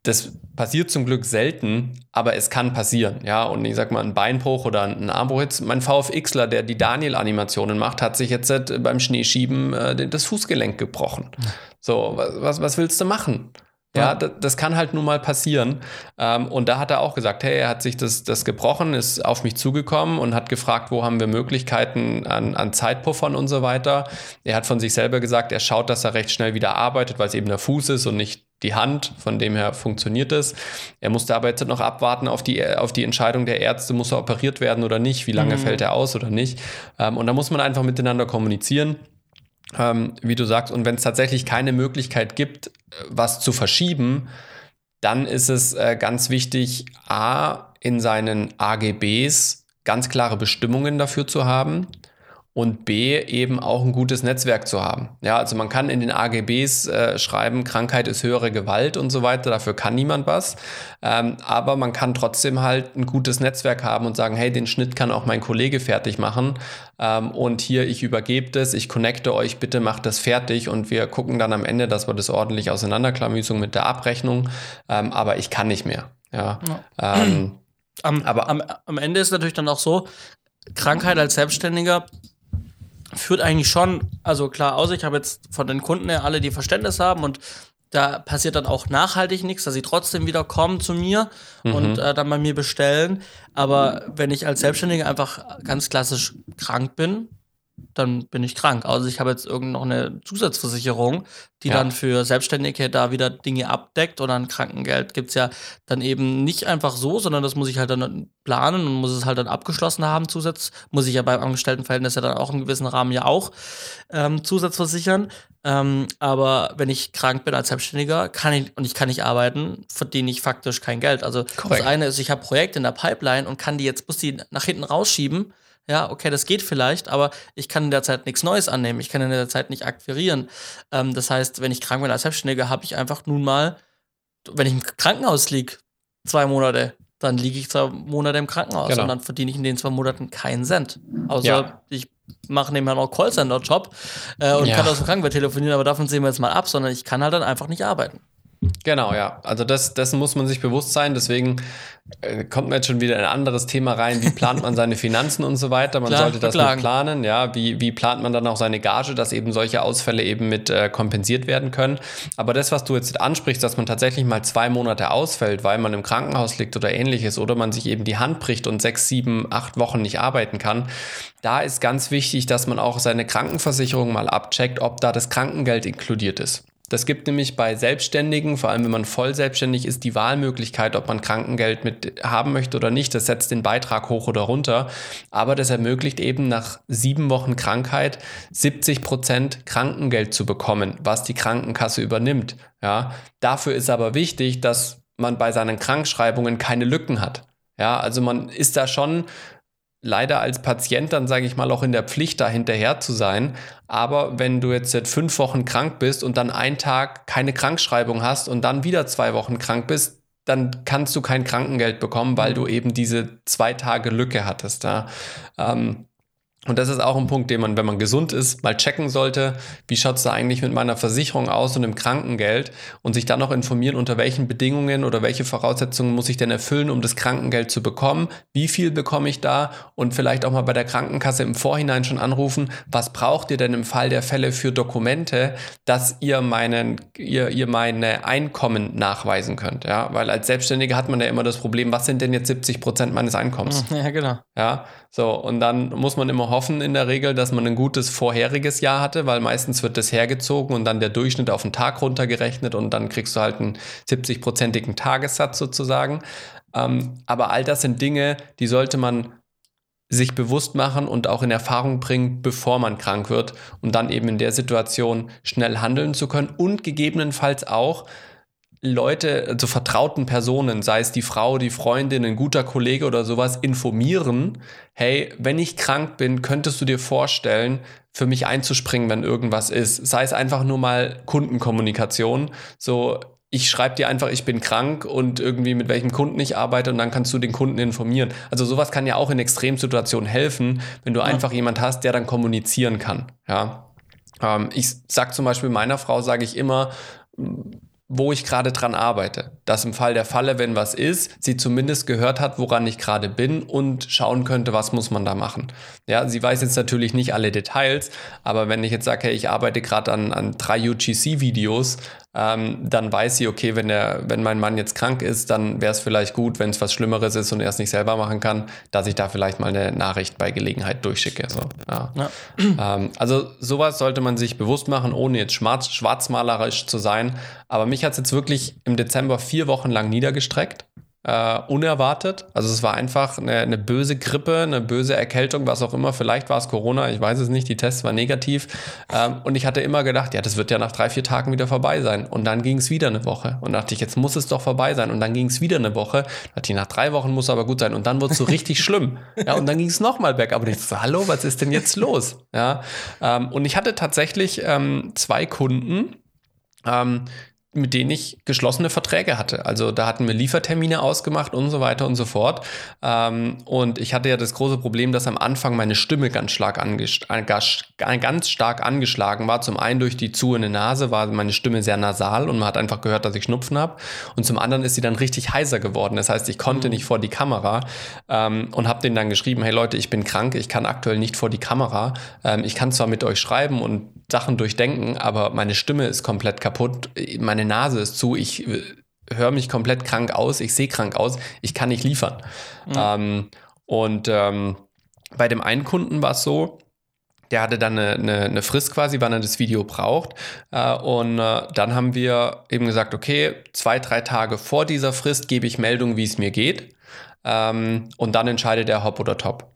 das passiert zum Glück selten, aber es kann passieren. Ja, und ich sag mal, ein Beinbruch oder ein Armbruch. Jetzt mein VFXler, der die Daniel-Animationen macht, hat sich jetzt äh, beim Schneeschieben äh, das Fußgelenk gebrochen. <laughs> So, was, was willst du machen? Ja, das, das, kann halt nun mal passieren. Ähm, und da hat er auch gesagt, hey, er hat sich das, das gebrochen, ist auf mich zugekommen und hat gefragt, wo haben wir Möglichkeiten an, an Zeitpuffern und so weiter. Er hat von sich selber gesagt, er schaut, dass er recht schnell wieder arbeitet, weil es eben der Fuß ist und nicht die Hand, von dem her funktioniert es. Er musste aber jetzt noch abwarten auf die, auf die Entscheidung der Ärzte, muss er operiert werden oder nicht, wie lange mhm. fällt er aus oder nicht. Ähm, und da muss man einfach miteinander kommunizieren ähm, wie du sagst. Und wenn es tatsächlich keine Möglichkeit gibt, was zu verschieben, dann ist es äh, ganz wichtig, A, in seinen AGBs ganz klare Bestimmungen dafür zu haben und B, eben auch ein gutes Netzwerk zu haben. Ja, also man kann in den AGBs äh, schreiben, Krankheit ist höhere Gewalt und so weiter, dafür kann niemand was. Ähm, aber man kann trotzdem halt ein gutes Netzwerk haben und sagen, hey, den Schnitt kann auch mein Kollege fertig machen. Ähm, und hier, ich übergebe das, ich connecte euch, bitte macht das fertig und wir gucken dann am Ende, dass wir das ordentlich auseinanderklamüsung mit der Abrechnung. Ähm, aber ich kann nicht mehr. Ja. ja. Ähm, am, aber am, am Ende ist natürlich dann auch so, Krankheit als Selbstständiger führt eigentlich schon, also klar aus, ich habe jetzt von den Kunden her alle, die Verständnis haben und da passiert dann auch nachhaltig nichts, dass sie trotzdem wieder kommen zu mir mhm. und äh, dann bei mir bestellen. Aber wenn ich als Selbstständiger einfach ganz klassisch krank bin, dann bin ich krank. Also ich habe jetzt irgend noch eine Zusatzversicherung, die ja. dann für Selbstständige da wieder Dinge abdeckt oder ein Krankengeld gibt es ja dann eben nicht einfach so, sondern das muss ich halt dann planen und muss es halt dann abgeschlossen haben. Zusatz muss ich ja beim Angestelltenverhältnis ja dann auch im gewissen Rahmen ja auch ähm, Zusatzversichern. Ähm, aber wenn ich krank bin als Selbstständiger kann ich, und ich kann nicht arbeiten, verdiene ich faktisch kein Geld. Also Korrekt. das eine ist, ich habe Projekte in der Pipeline und kann die jetzt, muss die nach hinten rausschieben ja, okay, das geht vielleicht, aber ich kann in der Zeit nichts Neues annehmen. Ich kann in der Zeit nicht akquirieren. Ähm, das heißt, wenn ich krank bin als Selbstständiger, habe ich einfach nun mal, wenn ich im Krankenhaus liege, zwei Monate, dann liege ich zwei Monate im Krankenhaus genau. und dann verdiene ich in den zwei Monaten keinen Cent. Außer ja. ich mache nebenher noch Callcenter-Job äh, und ja. kann aus dem Krankenbett telefonieren, aber davon sehen wir jetzt mal ab, sondern ich kann halt dann einfach nicht arbeiten. Genau, ja. Also das, dessen muss man sich bewusst sein. Deswegen äh, kommt man jetzt schon wieder in ein anderes Thema rein. Wie plant man seine Finanzen und so weiter? Man Klar, sollte das mit planen. Ja, wie, wie plant man dann auch seine Gage, dass eben solche Ausfälle eben mit äh, kompensiert werden können? Aber das, was du jetzt ansprichst, dass man tatsächlich mal zwei Monate ausfällt, weil man im Krankenhaus liegt oder ähnliches, oder man sich eben die Hand bricht und sechs, sieben, acht Wochen nicht arbeiten kann, da ist ganz wichtig, dass man auch seine Krankenversicherung mal abcheckt, ob da das Krankengeld inkludiert ist. Das gibt nämlich bei Selbstständigen, vor allem wenn man voll selbstständig ist, die Wahlmöglichkeit, ob man Krankengeld mit haben möchte oder nicht. Das setzt den Beitrag hoch oder runter. Aber das ermöglicht eben nach sieben Wochen Krankheit 70 Prozent Krankengeld zu bekommen, was die Krankenkasse übernimmt. Ja, dafür ist aber wichtig, dass man bei seinen Krankschreibungen keine Lücken hat. Ja, also man ist da schon leider als Patient dann, sage ich mal, auch in der Pflicht, da hinterher zu sein. Aber wenn du jetzt seit fünf Wochen krank bist und dann einen Tag keine Krankschreibung hast und dann wieder zwei Wochen krank bist, dann kannst du kein Krankengeld bekommen, weil du eben diese zwei Tage Lücke hattest. Ja. Ähm, und das ist auch ein Punkt, den man, wenn man gesund ist, mal checken sollte. Wie schaut es da eigentlich mit meiner Versicherung aus und dem Krankengeld? Und sich dann noch informieren, unter welchen Bedingungen oder welche Voraussetzungen muss ich denn erfüllen, um das Krankengeld zu bekommen? Wie viel bekomme ich da? Und vielleicht auch mal bei der Krankenkasse im Vorhinein schon anrufen, was braucht ihr denn im Fall der Fälle für Dokumente, dass ihr, meinen, ihr, ihr meine Einkommen nachweisen könnt? Ja, weil als Selbstständiger hat man ja immer das Problem, was sind denn jetzt 70 Prozent meines Einkommens? Ja, genau. Ja, so, und dann muss man immer hoffen in der Regel, dass man ein gutes vorheriges Jahr hatte, weil meistens wird das hergezogen und dann der Durchschnitt auf den Tag runtergerechnet und dann kriegst du halt einen 70-prozentigen Tagessatz sozusagen. Ähm, aber all das sind Dinge, die sollte man sich bewusst machen und auch in Erfahrung bringen, bevor man krank wird und dann eben in der Situation schnell handeln zu können und gegebenenfalls auch Leute, also vertrauten Personen, sei es die Frau, die Freundin, ein guter Kollege oder sowas, informieren, hey, wenn ich krank bin, könntest du dir vorstellen, für mich einzuspringen, wenn irgendwas ist. Sei es einfach nur mal Kundenkommunikation, so ich schreibe dir einfach, ich bin krank und irgendwie mit welchem Kunden ich arbeite und dann kannst du den Kunden informieren. Also sowas kann ja auch in Extremsituationen helfen, wenn du ja. einfach jemand hast, der dann kommunizieren kann. Ja. Ähm, ich sag zum Beispiel meiner Frau, sage ich immer, wo ich gerade dran arbeite. Dass im Fall der Falle, wenn was ist, sie zumindest gehört hat, woran ich gerade bin und schauen könnte, was muss man da machen. Ja, sie weiß jetzt natürlich nicht alle Details, aber wenn ich jetzt sage, hey, ich arbeite gerade an, an drei UGC-Videos, ähm, dann weiß sie, okay, wenn, der, wenn mein Mann jetzt krank ist, dann wäre es vielleicht gut, wenn es was Schlimmeres ist und er es nicht selber machen kann, dass ich da vielleicht mal eine Nachricht bei Gelegenheit durchschicke. So, ja. Ja. <clears throat> Ähm, also sowas sollte man sich bewusst machen, ohne jetzt schwarz, schwarzmalerisch zu sein. Aber mich hat es jetzt wirklich im Dezember vier Wochen lang niedergestreckt äh, unerwartet. Also es war einfach eine, eine, böse Grippe, eine böse Erkältung, was auch immer. Vielleicht war es Corona, ich weiß es nicht. Die Tests waren negativ. Ähm, und ich hatte immer gedacht, ja, das wird ja nach drei, vier Tagen wieder vorbei sein. Und dann ging es wieder eine Woche. Und dachte ich, jetzt muss es doch vorbei sein. Und dann ging es wieder eine Woche. dachte ich, nach drei Wochen muss aber gut sein. Und dann wurde es so richtig <laughs> schlimm. Ja, und dann ging es nochmal weg. Aber ich so, hallo, was ist denn jetzt los? Ja, ähm, und ich hatte tatsächlich ähm, zwei Kunden, ähm, mit denen ich geschlossene Verträge hatte. Also da hatten wir Liefertermine ausgemacht und so weiter und so fort. Ähm, und ich hatte ja das große Problem, dass am Anfang meine Stimme ganz stark, ganz stark angeschlagen war. Zum einen durch die zu in der Nase war meine Stimme sehr nasal und man hat einfach gehört, dass ich Schnupfen habe. Und zum anderen ist sie dann richtig heiser geworden. Das heißt, ich konnte mhm. nicht vor die Kamera ähm, und habe denen dann geschrieben, hey Leute, ich bin krank, ich kann aktuell nicht vor die Kamera. Ähm, ich kann zwar mit euch schreiben und Sachen durchdenken, aber meine Stimme ist komplett kaputt. Meine meine Nase ist zu, ich äh, höre mich komplett krank aus, ich sehe krank aus, ich kann nicht liefern. Mhm. Ähm, und ähm, bei dem einen Kunden war es so, der hatte dann eine, eine, eine, Frist quasi, wann er das Video braucht. Äh, und äh, dann haben wir eben gesagt, okay, zwei, drei Tage vor dieser Frist gebe ich Meldung, wie es mir geht. Ähm, und dann entscheidet er Hop oder Top.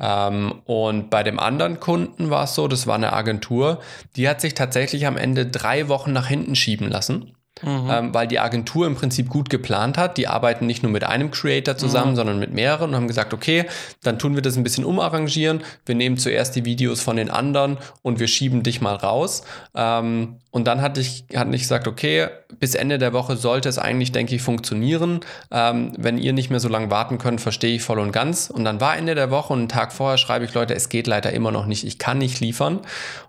Ähm, und bei dem anderen Kunden war es so, das war eine Agentur, die hat sich tatsächlich am Ende drei Wochen nach hinten schieben lassen. Mhm. Ähm, weil die Agentur im Prinzip gut geplant hat. Die arbeiten nicht nur mit einem Creator zusammen, mhm. sondern mit mehreren und haben gesagt, okay, dann tun wir das ein bisschen umarrangieren. Wir nehmen zuerst die Videos von den anderen und wir schieben dich mal raus. Ähm, und dann hatte ich, hatte ich gesagt, okay, bis Ende der Woche sollte es eigentlich, denke ich, funktionieren. Ähm, wenn ihr nicht mehr so lange warten könnt, verstehe ich voll und ganz. Und dann war Ende der Woche und einen Tag vorher schreibe ich, Leute, es geht leider immer noch nicht, ich kann nicht liefern.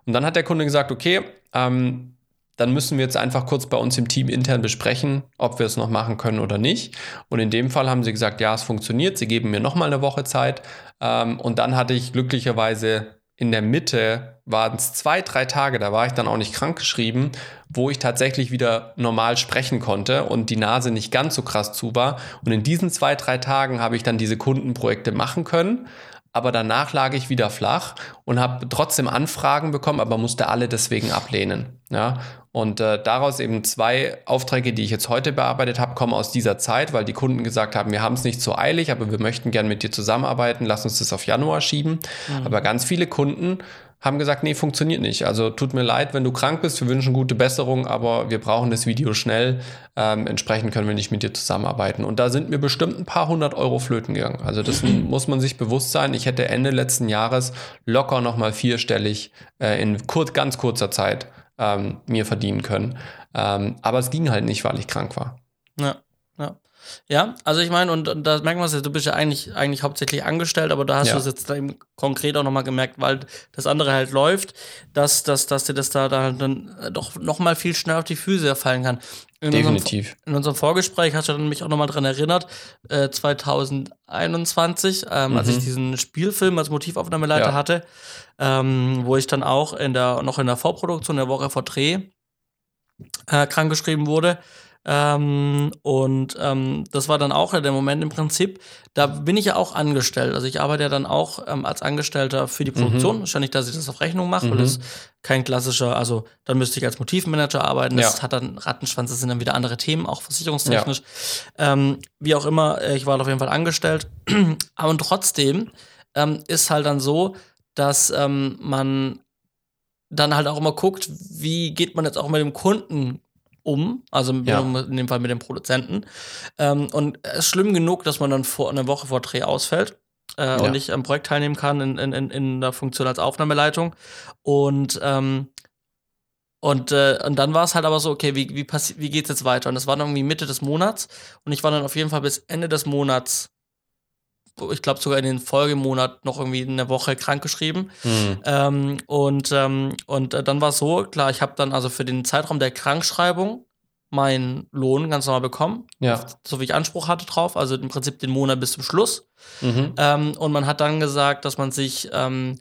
Und dann hat der Kunde gesagt, okay, ähm, dann müssen wir jetzt einfach kurz bei uns im Team intern besprechen, ob wir es noch machen können oder nicht. Und in dem Fall haben sie gesagt, ja, es funktioniert. Sie geben mir nochmal eine Woche Zeit. Ähm, und dann hatte ich glücklicherweise in der Mitte, waren es zwei, drei Tage, da war ich dann auch nicht krank geschrieben, wo ich tatsächlich wieder normal sprechen konnte und die Nase nicht ganz so krass zu war. Und in diesen zwei, drei Tagen habe ich dann diese Kundenprojekte machen können aber danach lag ich wieder flach und habe trotzdem Anfragen bekommen, aber musste alle deswegen ablehnen. Ja? Und äh, daraus eben zwei Aufträge, die ich jetzt heute bearbeitet habe, kommen aus dieser Zeit, weil die Kunden gesagt haben, wir haben es nicht so eilig, aber wir möchten gern mit dir zusammenarbeiten, lass uns das auf Januar schieben. Mhm. Aber ganz viele Kunden haben gesagt, nee, funktioniert nicht. Also tut mir leid, wenn du krank bist, wir wünschen gute Besserung, aber wir brauchen das Video schnell. Ähm, entsprechend können wir nicht mit dir zusammenarbeiten. Und da sind mir bestimmt ein paar hundert Euro flöten gegangen. Also das <clears throat> muss man sich bewusst sein. Ich hätte Ende letzten Jahres locker nochmal vierstellig äh, in kur ganz kurzer Zeit ähm, mir verdienen können. Ähm, aber es ging halt nicht, weil ich krank war. Ja, ja. Ja, also ich meine, und, und da merkt man es ja, du bist ja eigentlich, eigentlich hauptsächlich angestellt, aber da hast ja. du es jetzt eben konkret auch nochmal gemerkt, weil das andere halt läuft, dass, dass, dass dir das da, da dann doch nochmal viel schneller auf die Füße fallen kann. In Definitiv. Unserem, in unserem Vorgespräch hast du dann mich auch nochmal dran erinnert, äh, 2021, ähm, mhm. als ich mhm. diesen Spielfilm als Motivaufnahmeleiter ja. hatte, ähm, wo ich dann auch in der, noch in der Vorproduktion der Woche vor Dreh äh, krankgeschrieben wurde. Ähm, und ähm, das war dann auch der Moment im Prinzip, da bin ich ja auch angestellt. Also ich arbeite ja dann auch ähm, als Angestellter für die Produktion. Mhm. Wahrscheinlich, dass ich das auf Rechnung mache, mhm. weil das kein klassischer, also dann müsste ich als Motivmanager arbeiten. Das ja. hat dann Rattenschwanz, das sind dann wieder andere Themen, auch versicherungstechnisch. Ja. Ähm, wie auch immer, äh, ich war auf jeden Fall angestellt. <clears throat> Aber trotzdem ähm, ist halt dann so, dass ähm, man dann halt auch immer guckt, wie geht man jetzt auch mit dem Kunden um, also ja. in dem Fall mit dem Produzenten. Ähm, und es ist schlimm genug, dass man dann vor eine Woche vor Dreh ausfällt. Äh, ja. und nicht am Projekt teilnehmen kann in, in, in der Funktion als Aufnahmeleitung. Und ähm, und, äh, und dann war es halt aber so, okay, wie, wie, wie geht's jetzt weiter? Und das war dann irgendwie Mitte des Monats und ich war dann auf jeden Fall bis Ende des Monats ich glaube sogar in den Folgemonat noch irgendwie eine Woche krankgeschrieben. Mhm. Ähm, und ähm, und äh, dann war es so, klar, ich habe dann also für den Zeitraum der Krankschreibung meinen Lohn ganz normal bekommen, Ja. so wie ich Anspruch hatte drauf, also im Prinzip den Monat bis zum Schluss. Mhm. Ähm, und man hat dann gesagt, dass man sich, ähm,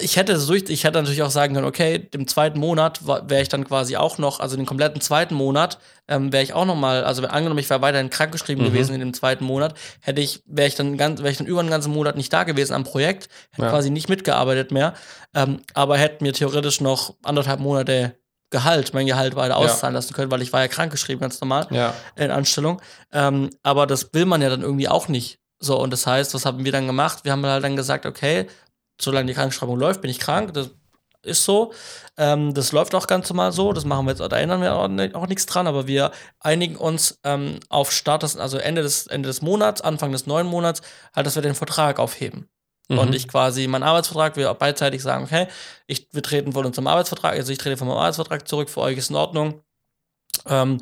ich hätte es durch, ich hätte natürlich auch sagen können, okay, im zweiten Monat wäre ich dann quasi auch noch, also den kompletten zweiten Monat ähm, wäre ich auch noch mal, also angenommen, ich wäre weiterhin krankgeschrieben Mhm. gewesen in dem zweiten Monat, hätte ich, wäre ich dann ganz, wäre ich dann über einen ganzen Monat nicht da gewesen am Projekt, hätte Ja. quasi nicht mitgearbeitet mehr, ähm, aber hätte mir theoretisch noch anderthalb Monate Gehalt, mein Gehalt weiter auszahlen lassen können, weil ich war ja krankgeschrieben, ganz normal Ja. in Anstellung. Ähm, aber das will man ja dann irgendwie auch nicht. So, und das heißt, was haben wir dann gemacht? Wir haben halt dann gesagt, okay, solange die Krankschreibung läuft, bin ich krank, das ist so. Ähm, das läuft auch ganz normal so, das machen wir jetzt, da ändern wir auch, auch nichts dran, aber wir einigen uns ähm, auf Start, des, also Ende des, Ende des Monats, Anfang des neuen Monats, halt, dass wir den Vertrag aufheben. Mhm. Und ich quasi meinen Arbeitsvertrag, wir beidseitig sagen, okay, ich, wir treten von unserem Arbeitsvertrag, also ich trete von meinem Arbeitsvertrag zurück, für euch ist in Ordnung. Ähm,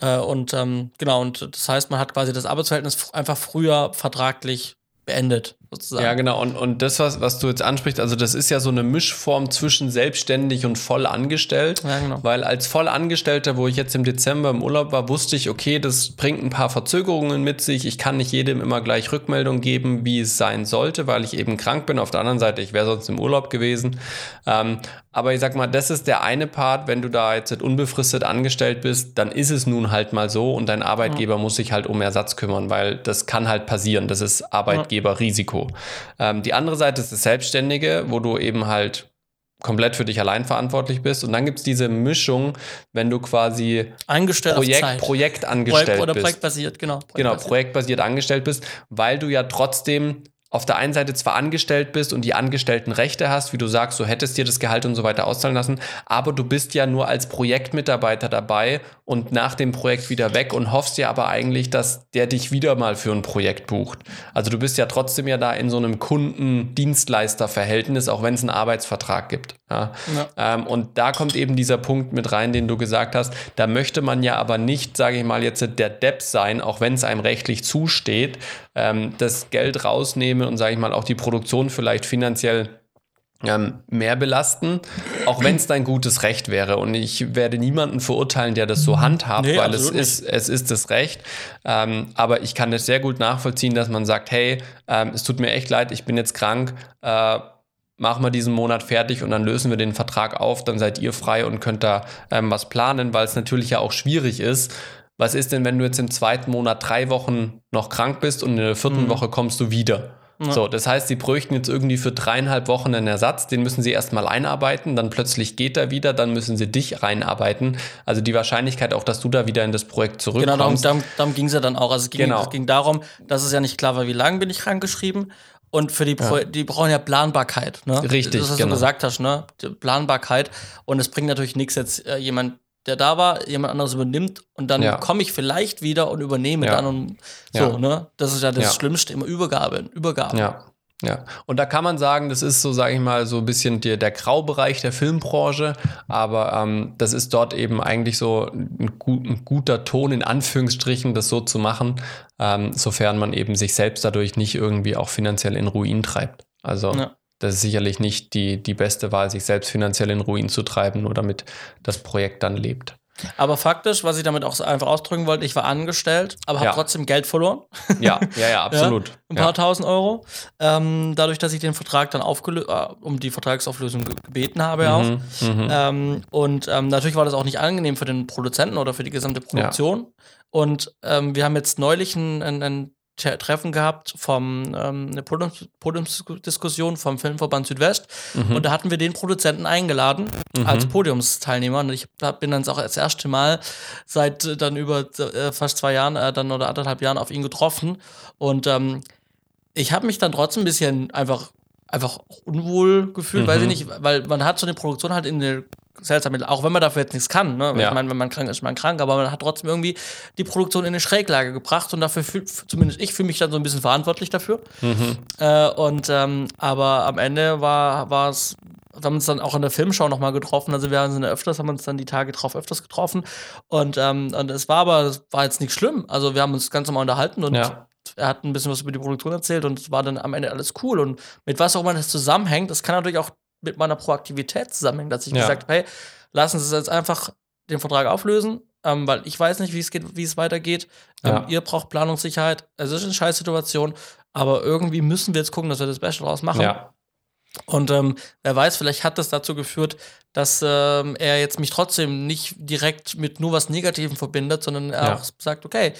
äh, und ähm, genau, und das heißt, man hat quasi das Arbeitsverhältnis einfach früher vertraglich beendet, sozusagen. Ja, genau. Und, und das, was, was du jetzt ansprichst, also das ist ja so eine Mischform zwischen selbstständig und voll angestellt. Ja, genau. Weil als Vollangestellter, wo ich jetzt im Dezember im Urlaub war, wusste ich, okay, das bringt ein paar Verzögerungen mit sich. Ich kann nicht jedem immer gleich Rückmeldung geben, wie es sein sollte, weil ich eben krank bin. Auf der anderen Seite, ich wäre sonst im Urlaub gewesen. Ähm, aber ich sag mal, das ist der eine Part, wenn du da jetzt unbefristet angestellt bist, dann ist es nun halt mal so und dein Arbeitgeber muss sich halt um Ersatz kümmern, weil das kann halt passieren. Das ist Arbeitgeberrisiko. Ähm, die andere Seite ist das Selbstständige, wo du eben halt komplett für dich allein verantwortlich bist. Und dann gibt es diese Mischung, wenn du quasi Eingestellt auf Projekt, Zeit. Projektangestellt Projekt oder bist. projektbasiert, genau. Genau, Projektbasiert. projektbasiert angestellt bist, weil du ja trotzdem auf der einen Seite zwar angestellt bist und die angestellten Rechte hast, wie du sagst, du hättest dir das Gehalt und so weiter auszahlen lassen, aber du bist ja nur als Projektmitarbeiter dabei und nach dem Projekt wieder weg und hoffst ja aber eigentlich, dass der dich wieder mal für ein Projekt bucht. Also du bist ja trotzdem ja da in so einem Kunden-Dienstleister-Verhältnis, auch wenn es einen Arbeitsvertrag gibt. Ja. Ähm, und da kommt eben dieser Punkt mit rein, den du gesagt hast. Da möchte man ja aber nicht, sage ich mal, jetzt der Depp sein, auch wenn es einem rechtlich zusteht, ähm, das Geld rausnehmen und, sage ich mal, auch die Produktion vielleicht finanziell ähm, mehr belasten, auch wenn es dein gutes Recht wäre. Und ich werde niemanden verurteilen, der das so handhabt, Nee, weil es ist, es ist das Recht. Ähm, aber ich kann es sehr gut nachvollziehen, dass man sagt, hey, ähm, es tut mir echt leid, ich bin jetzt krank, äh, machen wir diesen Monat fertig und dann lösen wir den Vertrag auf, dann seid ihr frei und könnt da ähm, was planen, weil es natürlich ja auch schwierig ist. Was ist denn, wenn du jetzt im zweiten Monat drei Wochen noch krank bist und in der vierten Woche kommst du wieder? So, das heißt, sie bräuchten jetzt irgendwie für dreieinhalb Wochen einen Ersatz, den müssen sie erstmal einarbeiten, dann plötzlich geht er wieder, dann müssen sie dich reinarbeiten. Also die Wahrscheinlichkeit auch, dass du da wieder in das Projekt Genau, darum, zurückkommst. darum, darum ging es ja dann auch. Also es ging, Genau. es ging darum, dass es ja nicht klar war, wie lange bin ich krankgeschrieben. Und für die, Pro die brauchen ja Planbarkeit. Ne? Richtig, Das, was genau. du gesagt hast, ne? Die Planbarkeit. Und es bringt natürlich nichts, jetzt äh, jemand, der da war, jemand anderes übernimmt und dann Ja. komme ich vielleicht wieder und übernehme Ja. dann und so, Ja. ne? Das ist ja das. Schlimmste, immer Übergabe, Übergabe. Ja. Ja, und da kann man sagen, das ist so, sage ich mal, so ein bisschen der, der Graubereich der Filmbranche, aber ähm, das ist dort eben eigentlich so ein, gut, ein guter Ton in Anführungsstrichen, das so zu machen, ähm, sofern man eben sich selbst dadurch nicht irgendwie auch finanziell in Ruin treibt. Also Ja. Das ist sicherlich nicht die, die beste Wahl, sich selbst finanziell in Ruin zu treiben, nur damit das Projekt dann lebt. Aber faktisch, was ich damit auch so einfach ausdrücken wollte, ich war angestellt, aber habe Ja. trotzdem Geld verloren. Ja, ja, <laughs> ja, absolut. Ja, ein paar ja. tausend Euro. Ähm, dadurch, dass ich den Vertrag dann aufgelöst, äh, um die Vertragsauflösung ge gebeten habe auch. Mhm, mhm. Ähm, und ähm, natürlich war das auch nicht angenehm für den Produzenten oder für die gesamte Produktion. Und ähm, wir haben jetzt neulich ein, ein, ein Tre- Treffen gehabt vom ähm, eine Podiums Podiumsdiskussion vom Filmverband Südwest. Mhm. und da hatten wir den Produzenten eingeladen als Podiumsteilnehmer. Und ich bin dann auch das erste Mal seit äh, dann über äh, fast zwei Jahren äh, dann oder anderthalb Jahren auf ihn getroffen. Und ähm, ich habe mich dann trotzdem ein bisschen einfach einfach unwohl gefühlt, weiß ich nicht, weil man hat so eine Produktion halt in der seltsam, auch wenn man dafür jetzt nichts kann. Ne? Ja. Ich meine, wenn man krank ist, ist man krank, aber man hat trotzdem irgendwie die Produktion in eine Schräglage gebracht und dafür fühl, zumindest ich fühle mich dann so ein bisschen verantwortlich dafür. Äh, und ähm, aber am Ende war war es wir haben uns dann auch in der Filmschau nochmal getroffen. Also wir sind ja öfters, haben uns dann die Tage drauf öfters getroffen. Und, ähm, und es war aber, es war jetzt nicht schlimm. Also wir haben uns ganz normal unterhalten und Ja. er hat ein bisschen was über die Produktion erzählt und es war dann am Ende alles cool. Und mit was auch immer das zusammenhängt, das kann natürlich auch mit meiner Proaktivität zusammenhängen, dass ich Ja. gesagt habe, hey, lassen Sie es jetzt einfach den Vertrag auflösen ähm, weil ich weiß nicht, wie es geht, wie es weitergeht. Ähm, Ja. Ihr braucht Planungssicherheit. Es ist eine scheiß Situation, aber irgendwie müssen wir jetzt gucken, dass wir das Beste draus machen. Ja. Und ähm, wer weiß, vielleicht hat das dazu geführt, dass ähm, er jetzt mich trotzdem nicht direkt mit nur was Negativem verbindet, sondern er Ja. auch sagt, okay,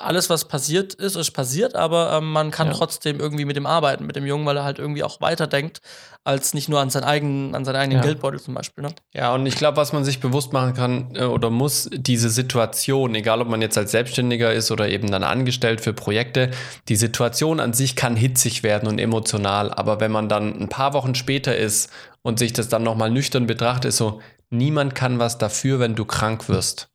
alles, was passiert ist, ist passiert, aber ähm, man kann Ja. trotzdem irgendwie mit dem arbeiten, mit dem Jungen, weil er halt irgendwie auch weiterdenkt, als nicht nur an seinen eigenen, an seinen eigenen Ja. Geldbeutel zum Beispiel. Ne? Ja, und ich glaube, was man sich bewusst machen kann äh, oder muss, diese Situation, egal ob man jetzt als Selbstständiger ist oder eben dann angestellt für Projekte, die Situation an sich kann hitzig werden und emotional. Aber wenn man dann ein paar Wochen später ist und sich das dann nochmal nüchtern betrachtet, ist so, niemand kann was dafür, wenn du krank wirst.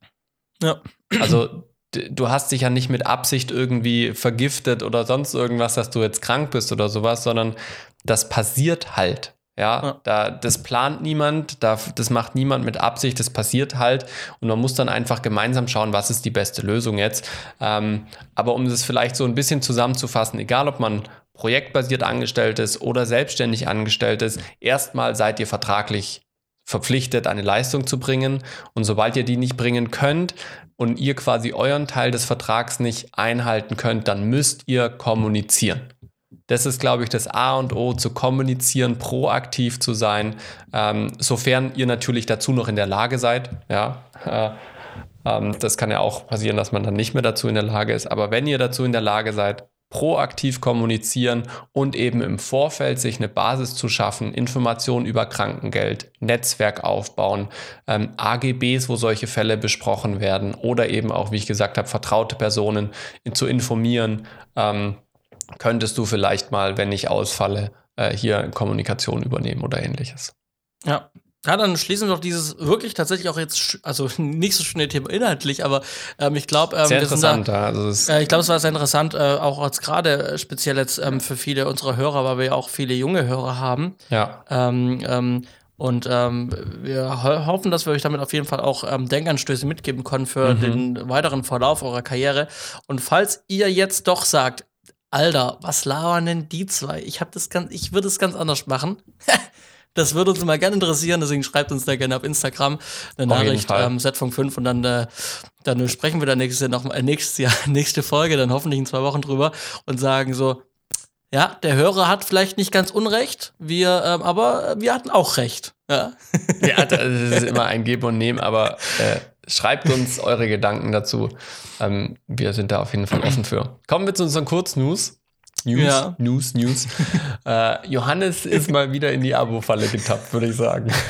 Ja. Also du hast dich ja nicht mit Absicht irgendwie vergiftet oder sonst irgendwas, dass du jetzt krank bist oder sowas, sondern das passiert halt. Ja, Ja. Da, das plant niemand, da, das macht niemand mit Absicht, das passiert halt und man muss dann einfach gemeinsam schauen, was ist die beste Lösung jetzt. Ähm, aber um das vielleicht so ein bisschen zusammenzufassen, egal ob man projektbasiert angestellt ist oder selbstständig angestellt ist, erstmal seid ihr vertraglich verpflichtet, eine Leistung zu bringen. Und sobald ihr die nicht bringen könnt und ihr quasi euren Teil des Vertrags nicht einhalten könnt, dann müsst ihr kommunizieren. Das ist, glaube ich, das A und O, zu kommunizieren, proaktiv zu sein, ähm, sofern ihr natürlich dazu noch in der Lage seid. Ja, äh, ähm, das kann ja auch passieren, dass man dann nicht mehr dazu in der Lage ist. Aber wenn ihr dazu in der Lage seid, proaktiv kommunizieren und eben im Vorfeld sich eine Basis zu schaffen, Informationen über Krankengeld, Netzwerk aufbauen, ähm, AGBs, wo solche Fälle besprochen werden oder eben auch, wie ich gesagt habe, vertraute Personen zu informieren, ähm, könntest du vielleicht mal, wenn ich ausfalle, äh, hier Kommunikation übernehmen oder ähnliches. Ja. Ja, dann schließen wir doch dieses wirklich tatsächlich auch jetzt, also <laughs> nicht so schöne Thema inhaltlich, aber ähm, ich glaube, ähm, Sehr da, interessant. ja. Also es, Äh, ich glaube, es war sehr interessant, äh, auch als gerade äh, speziell jetzt ähm, für viele unserer Hörer, weil wir ja auch viele junge Hörer haben. ja, Ähm, ähm, und ähm, wir ho hoffen, dass wir euch damit auf jeden Fall auch ähm, Denkanstöße mitgeben können für Mhm. den weiteren Verlauf eurer Karriere. Und falls ihr jetzt doch sagt, Alter, was labern denn die zwei? Ich habe das ganz, ich würde es ganz anders machen. <laughs> Das würde uns mal gerne interessieren, deswegen schreibt uns da gerne auf Instagram eine Auf Nachricht, ähm, Setfunk 5 und dann, äh, dann sprechen wir dann nächstes Jahr noch äh, nächstes Jahr, <laughs> nächste Folge, dann hoffentlich in zwei Wochen drüber und sagen so, ja, der Hörer hat vielleicht nicht ganz Unrecht, wir, ähm, aber wir hatten auch recht. Ja. <laughs> ja, das ist immer ein Geben und Nehmen, aber äh, schreibt uns eure Gedanken dazu. Ähm, wir sind da auf jeden Fall offen für. Kommen wir zu unseren Kurznews. News, Ja. News, News. <laughs> äh, Johannes ist mal wieder in die Abo-Falle getappt, würde ich sagen. <laughs>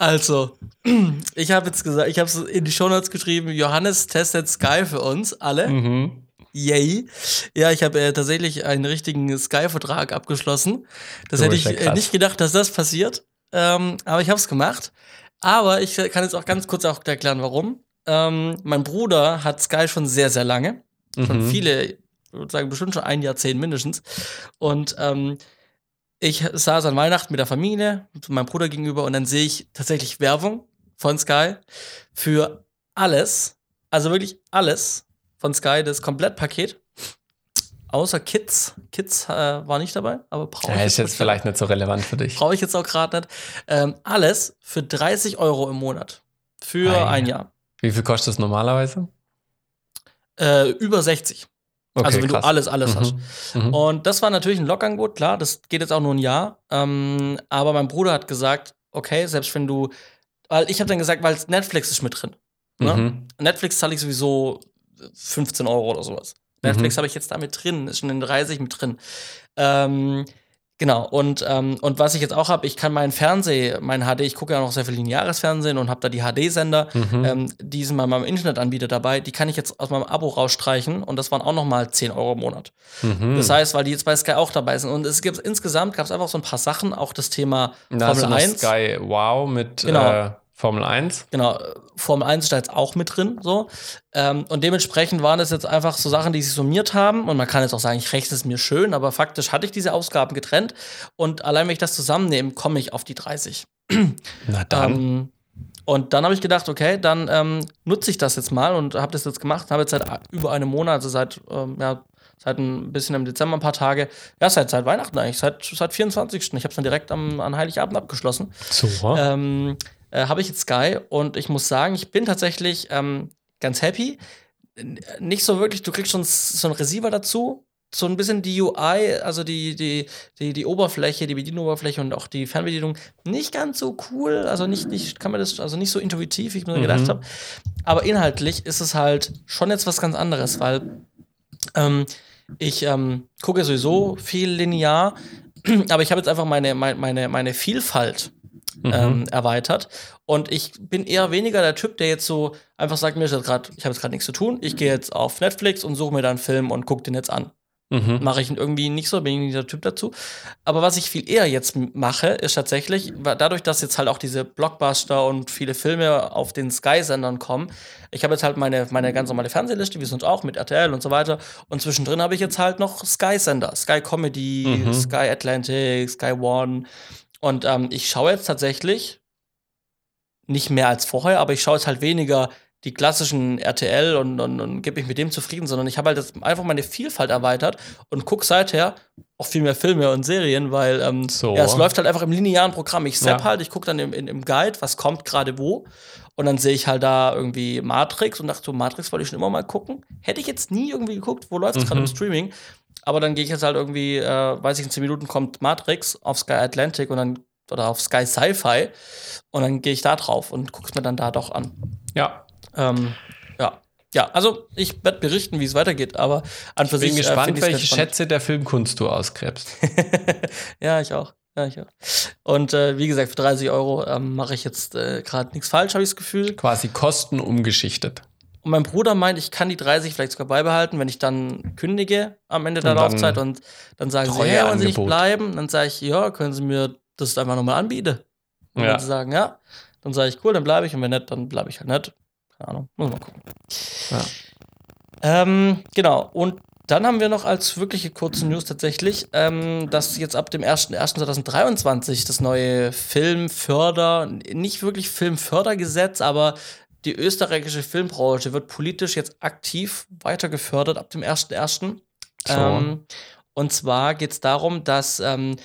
Also, <clears throat> ich habe jetzt gesagt, ich habe es in die Shownotes geschrieben, Johannes testet Sky für uns alle. Mhm. Yay. Ja, ich habe äh, tatsächlich einen richtigen Sky-Vertrag abgeschlossen. Das Oh, hätte ich ja äh, nicht gedacht, dass das passiert. Ähm, aber ich habe es gemacht. Aber ich kann jetzt auch ganz kurz auch erklären, warum. Ähm, mein Bruder hat Sky schon sehr, sehr lange. Schon Mhm. viele, würde sagen, bestimmt schon ein Jahrzehnt mindestens. Und ähm, ich saß an Weihnachten mit der Familie, zu meinem Bruder gegenüber, und dann sehe ich tatsächlich Werbung von Sky für alles, also wirklich alles von Sky, das Komplettpaket. Außer Kids. Kids äh, war nicht dabei, aber brauche Ja, ich, ist jetzt vielleicht nicht so relevant für dich. brauche ich jetzt auch gerade nicht. Ähm, alles für 30 Euro im Monat. Für Ei. ein Jahr. Wie viel kostet es normalerweise? Äh, über 60. Okay, also wenn krass. du alles, alles hast. Mhm. Mhm. Und das war natürlich ein Lockangebot, klar, das geht jetzt auch nur ein Jahr. Ähm, aber mein Bruder hat gesagt, okay, selbst wenn du, weil ich habe dann gesagt, weil Netflix ist mit drin. Ne? Mhm. Netflix zahle ich sowieso 15 Euro oder sowas. Mhm. Netflix habe ich jetzt da mit drin, ist schon in 30 mit drin. Ähm, genau, und, ähm, und was ich jetzt auch habe, ich kann meinen Fernseh, mein HD, ich gucke ja noch sehr viel lineares Fernsehen und habe da die HD-Sender, Mhm. ähm, die sind bei meinem Internetanbieter dabei, die kann ich jetzt aus meinem Abo rausstreichen und das waren auch nochmal 10 Euro im Monat. Mhm. Das heißt, weil die jetzt bei Sky auch dabei sind. Und es gibt insgesamt gab es einfach so ein paar Sachen, auch das Thema du Formel noch 1. Sky Wow mit Genau. äh, Formel 1. Genau, Formel 1 ist da jetzt auch mit drin. So. Ähm, und dementsprechend waren das jetzt einfach so Sachen, die sich summiert haben. Und man kann jetzt auch sagen, ich rechne es mir schön, aber faktisch hatte ich diese Ausgaben getrennt. Und allein wenn ich das zusammennehme, komme ich auf die 30. <clears throat> Na dann. Ähm, und dann habe ich gedacht, okay, dann ähm, nutze ich das jetzt mal und habe das jetzt gemacht. Habe jetzt seit über einem Monat, also seit, ähm, ja, seit ein bisschen im Dezember ein paar Tage, ja, seit, seit Weihnachten eigentlich, seit, seit 24. Ich habe es dann direkt am, an Heiligabend abgeschlossen. so. Ähm, äh, habe ich jetzt Sky und ich muss sagen, ich bin tatsächlich ähm, ganz happy. Nicht so wirklich, du kriegst schon so einen Receiver dazu, so ein bisschen die UI, also die, die, die, die Oberfläche, die Bedienoberfläche und auch die Fernbedienung nicht ganz so cool, also nicht, nicht kann man das, also nicht so intuitiv, wie ich mir mhm. gedacht habe. Aber inhaltlich ist es halt schon jetzt was ganz anderes, weil ähm, ich ähm, gucke sowieso viel linear, <clears throat> aber ich habe jetzt einfach meine, meine, meine Vielfalt mhm. ähm, erweitert. Und ich bin eher weniger der Typ, der jetzt so einfach sagt, mir ist gerade, ich habe jetzt gerade nichts zu tun, ich gehe jetzt auf Netflix und suche mir dann einen Film und gucke den jetzt an. Mhm. Mache ich irgendwie nicht so, bin ich nicht der Typ dazu. Aber was ich viel eher jetzt mache, ist tatsächlich, dadurch, dass jetzt halt auch diese Blockbuster und viele Filme auf den Sky-Sendern kommen, ich habe jetzt halt meine, meine ganz normale Fernsehliste, wie sonst auch, mit RTL und so weiter. Und zwischendrin habe ich jetzt halt noch Sky-Sender, Sky Comedy, mhm. Sky Atlantic, Sky One. Und ähm, ich schaue jetzt tatsächlich nicht mehr als vorher, aber ich schaue jetzt halt weniger die klassischen RTL und, und, und gebe mich mit dem zufrieden, sondern ich habe halt einfach meine Vielfalt erweitert und gucke seither auch viel mehr Filme und Serien, weil ähm, so. ja, es läuft halt einfach im linearen Programm. Ich sepp ja. halt, ich gucke dann im, im Guide, was kommt gerade wo. Und dann sehe ich halt da irgendwie Matrix und dachte so, Matrix wollte ich schon immer mal gucken. Hätte ich jetzt nie irgendwie geguckt, wo läuft es mhm. gerade im Streaming. Aber dann gehe ich jetzt halt irgendwie, äh, weiß ich, in 10 Minuten kommt Matrix auf Sky Atlantic und dann oder auf Sky Sci-Fi und dann gehe ich da drauf und gucke es mir dann da doch an. Ja, ähm, ja. Ja, also ich werde berichten, wie es weitergeht, aber an für sich. Ich bin sich, gespannt, äh, welche Schätze der Filmkunst du ausgräbst. <laughs> ja, ich auch. Ja, ich auch. Und äh, wie gesagt, für 30 Euro ähm, mache ich jetzt äh, gerade nichts falsch, habe ich das Gefühl. Quasi Kosten umgeschichtet. Und mein Bruder meint, ich kann die 30 vielleicht sogar beibehalten, wenn ich dann kündige am Ende der und Laufzeit und dann sagen sie, hey, wollen Sie nicht bleiben? Dann sage ich, ja, können Sie mir das einfach nochmal anbieten? Und ja. wenn sie sagen, ja, dann sage ich, cool, dann bleibe ich und wenn nicht, dann bleibe ich halt nicht. Keine Ahnung, muss mal gucken. Ja. Ähm, genau, und dann haben wir noch als wirkliche kurze News tatsächlich, ähm, dass jetzt ab dem 01.01.2023 das neue Filmförder, nicht wirklich Filmfördergesetz, aber die österreichische Filmbranche wird politisch jetzt aktiv weiter gefördert ab dem 1.01. So. Ähm, und zwar geht es darum, dass ähm,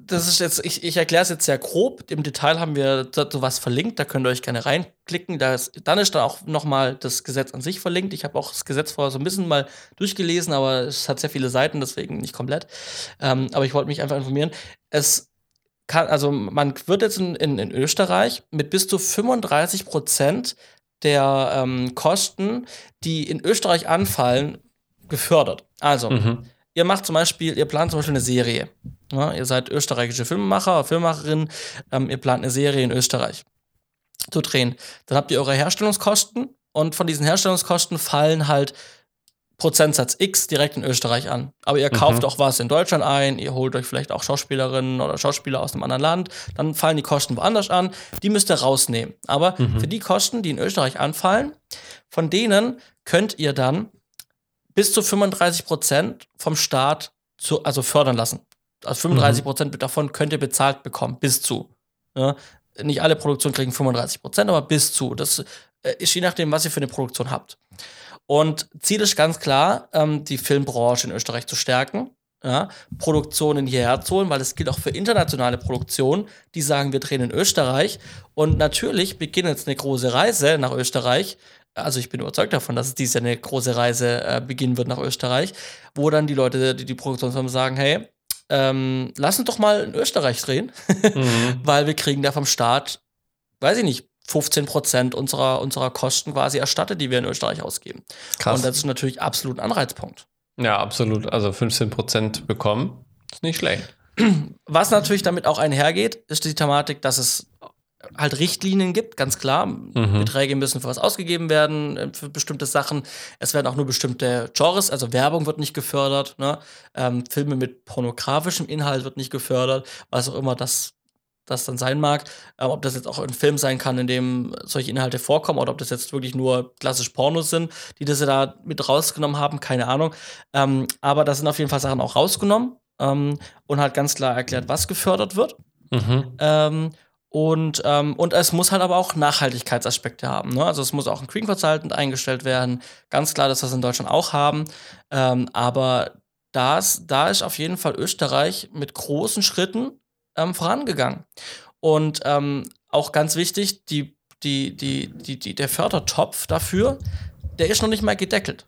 das ist jetzt, ich, ich erkläre es jetzt sehr grob. Im Detail haben wir sowas verlinkt, da könnt ihr euch gerne reinklicken. Da ist, dann ist da auch nochmal das Gesetz an sich verlinkt. Ich habe auch das Gesetz vorher so ein bisschen mal durchgelesen, aber es hat sehr viele Seiten, deswegen nicht komplett. Ähm, aber ich wollte mich einfach informieren. Es kann, also man wird jetzt in, in, in Österreich mit bis zu 35 Prozent der ähm, Kosten, die in Österreich anfallen, gefördert. Also, mhm ihr macht zum Beispiel, ihr plant zum Beispiel eine Serie. Ja, ihr seid österreichische Filmemacher, Filmemacherin, ähm, ihr plant eine Serie in Österreich zu drehen. Dann habt ihr eure Herstellungskosten und von diesen Herstellungskosten fallen halt Prozentsatz X direkt in Österreich an. Aber ihr kauft mhm. auch was in Deutschland ein, ihr holt euch vielleicht auch Schauspielerinnen oder Schauspieler aus einem anderen Land, dann fallen die Kosten woanders an, die müsst ihr rausnehmen. Aber mhm. für die Kosten, die in Österreich anfallen, von denen könnt ihr dann bis zu 35 Prozent vom Staat zu, also fördern lassen. Also 35 Prozent mhm. davon könnt ihr bezahlt bekommen, bis zu. Ja? Nicht alle Produktionen kriegen 35 Prozent, aber bis zu. Das äh, ist je nachdem, was ihr für eine Produktion habt. Und Ziel ist ganz klar, ähm, die Filmbranche in Österreich zu stärken, ja? Produktionen hierher zu holen, weil das gilt auch für internationale Produktionen, die sagen, wir drehen in Österreich. Und natürlich beginnt jetzt eine große Reise nach Österreich, also ich bin überzeugt davon, dass es dieses Jahr eine große Reise äh, beginnen wird nach Österreich, wo dann die Leute, die die Produktionsfirmen sagen, hey, ähm, lass uns doch mal in Österreich drehen, mhm. <laughs> weil wir kriegen da vom Staat, weiß ich nicht, 15 Prozent unserer, unserer Kosten quasi erstattet, die wir in Österreich ausgeben. Krass. Und das ist natürlich absolut ein Anreizpunkt. Ja, absolut. Also 15 Prozent bekommen, ist nicht schlecht. Was natürlich damit auch einhergeht, ist die Thematik, dass es halt Richtlinien gibt, ganz klar. Mhm. Beträge müssen für was ausgegeben werden, für bestimmte Sachen. Es werden auch nur bestimmte Genres, also Werbung wird nicht gefördert. Ne? Ähm, Filme mit pornografischem Inhalt wird nicht gefördert, was auch immer das, das dann sein mag. Ähm, ob das jetzt auch ein Film sein kann, in dem solche Inhalte vorkommen, oder ob das jetzt wirklich nur klassisch Pornos sind, die das ja da mit rausgenommen haben, keine Ahnung. Ähm, aber da sind auf jeden Fall Sachen auch rausgenommen ähm, und halt ganz klar erklärt, was gefördert wird. Mhm. Ähm, und, ähm, und es muss halt aber auch Nachhaltigkeitsaspekte haben. Ne? Also es muss auch ein Green Consultant eingestellt werden. Ganz klar, dass wir das in Deutschland auch haben. Ähm, aber das, da ist auf jeden Fall Österreich mit großen Schritten ähm, vorangegangen. Und ähm, auch ganz wichtig, die, die, die, die, die, der Fördertopf dafür, der ist noch nicht mal gedeckelt.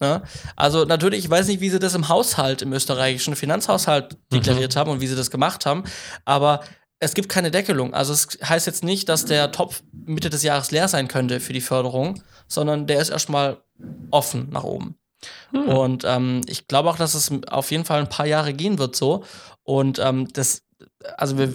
Ja? Also natürlich, ich weiß nicht, wie sie das im Haushalt, im österreichischen Finanzhaushalt deklariert mhm. haben und wie sie das gemacht haben, aber es gibt keine Deckelung. Also es heißt jetzt nicht, dass der Topf Mitte des Jahres leer sein könnte für die Förderung, sondern der ist erstmal offen nach oben. Hm. Und ähm, ich glaube auch, dass es auf jeden Fall ein paar Jahre gehen wird so. Und ähm, das, also wir,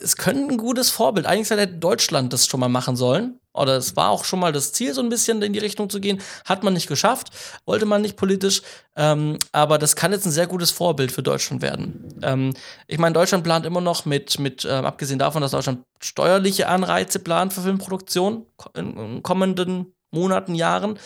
es könnte ein gutes Vorbild. Eigentlich hätte Deutschland das schon mal machen sollen. Oder es war auch schon mal das Ziel, so ein bisschen in die Richtung zu gehen. Hat man nicht geschafft, wollte man nicht politisch. Ähm, aber das kann jetzt ein sehr gutes Vorbild für Deutschland werden. Ähm, ich meine, Deutschland plant immer noch mit, mit äh, abgesehen davon, dass Deutschland steuerliche Anreize plant für Filmproduktion in, in kommenden Monaten, Jahren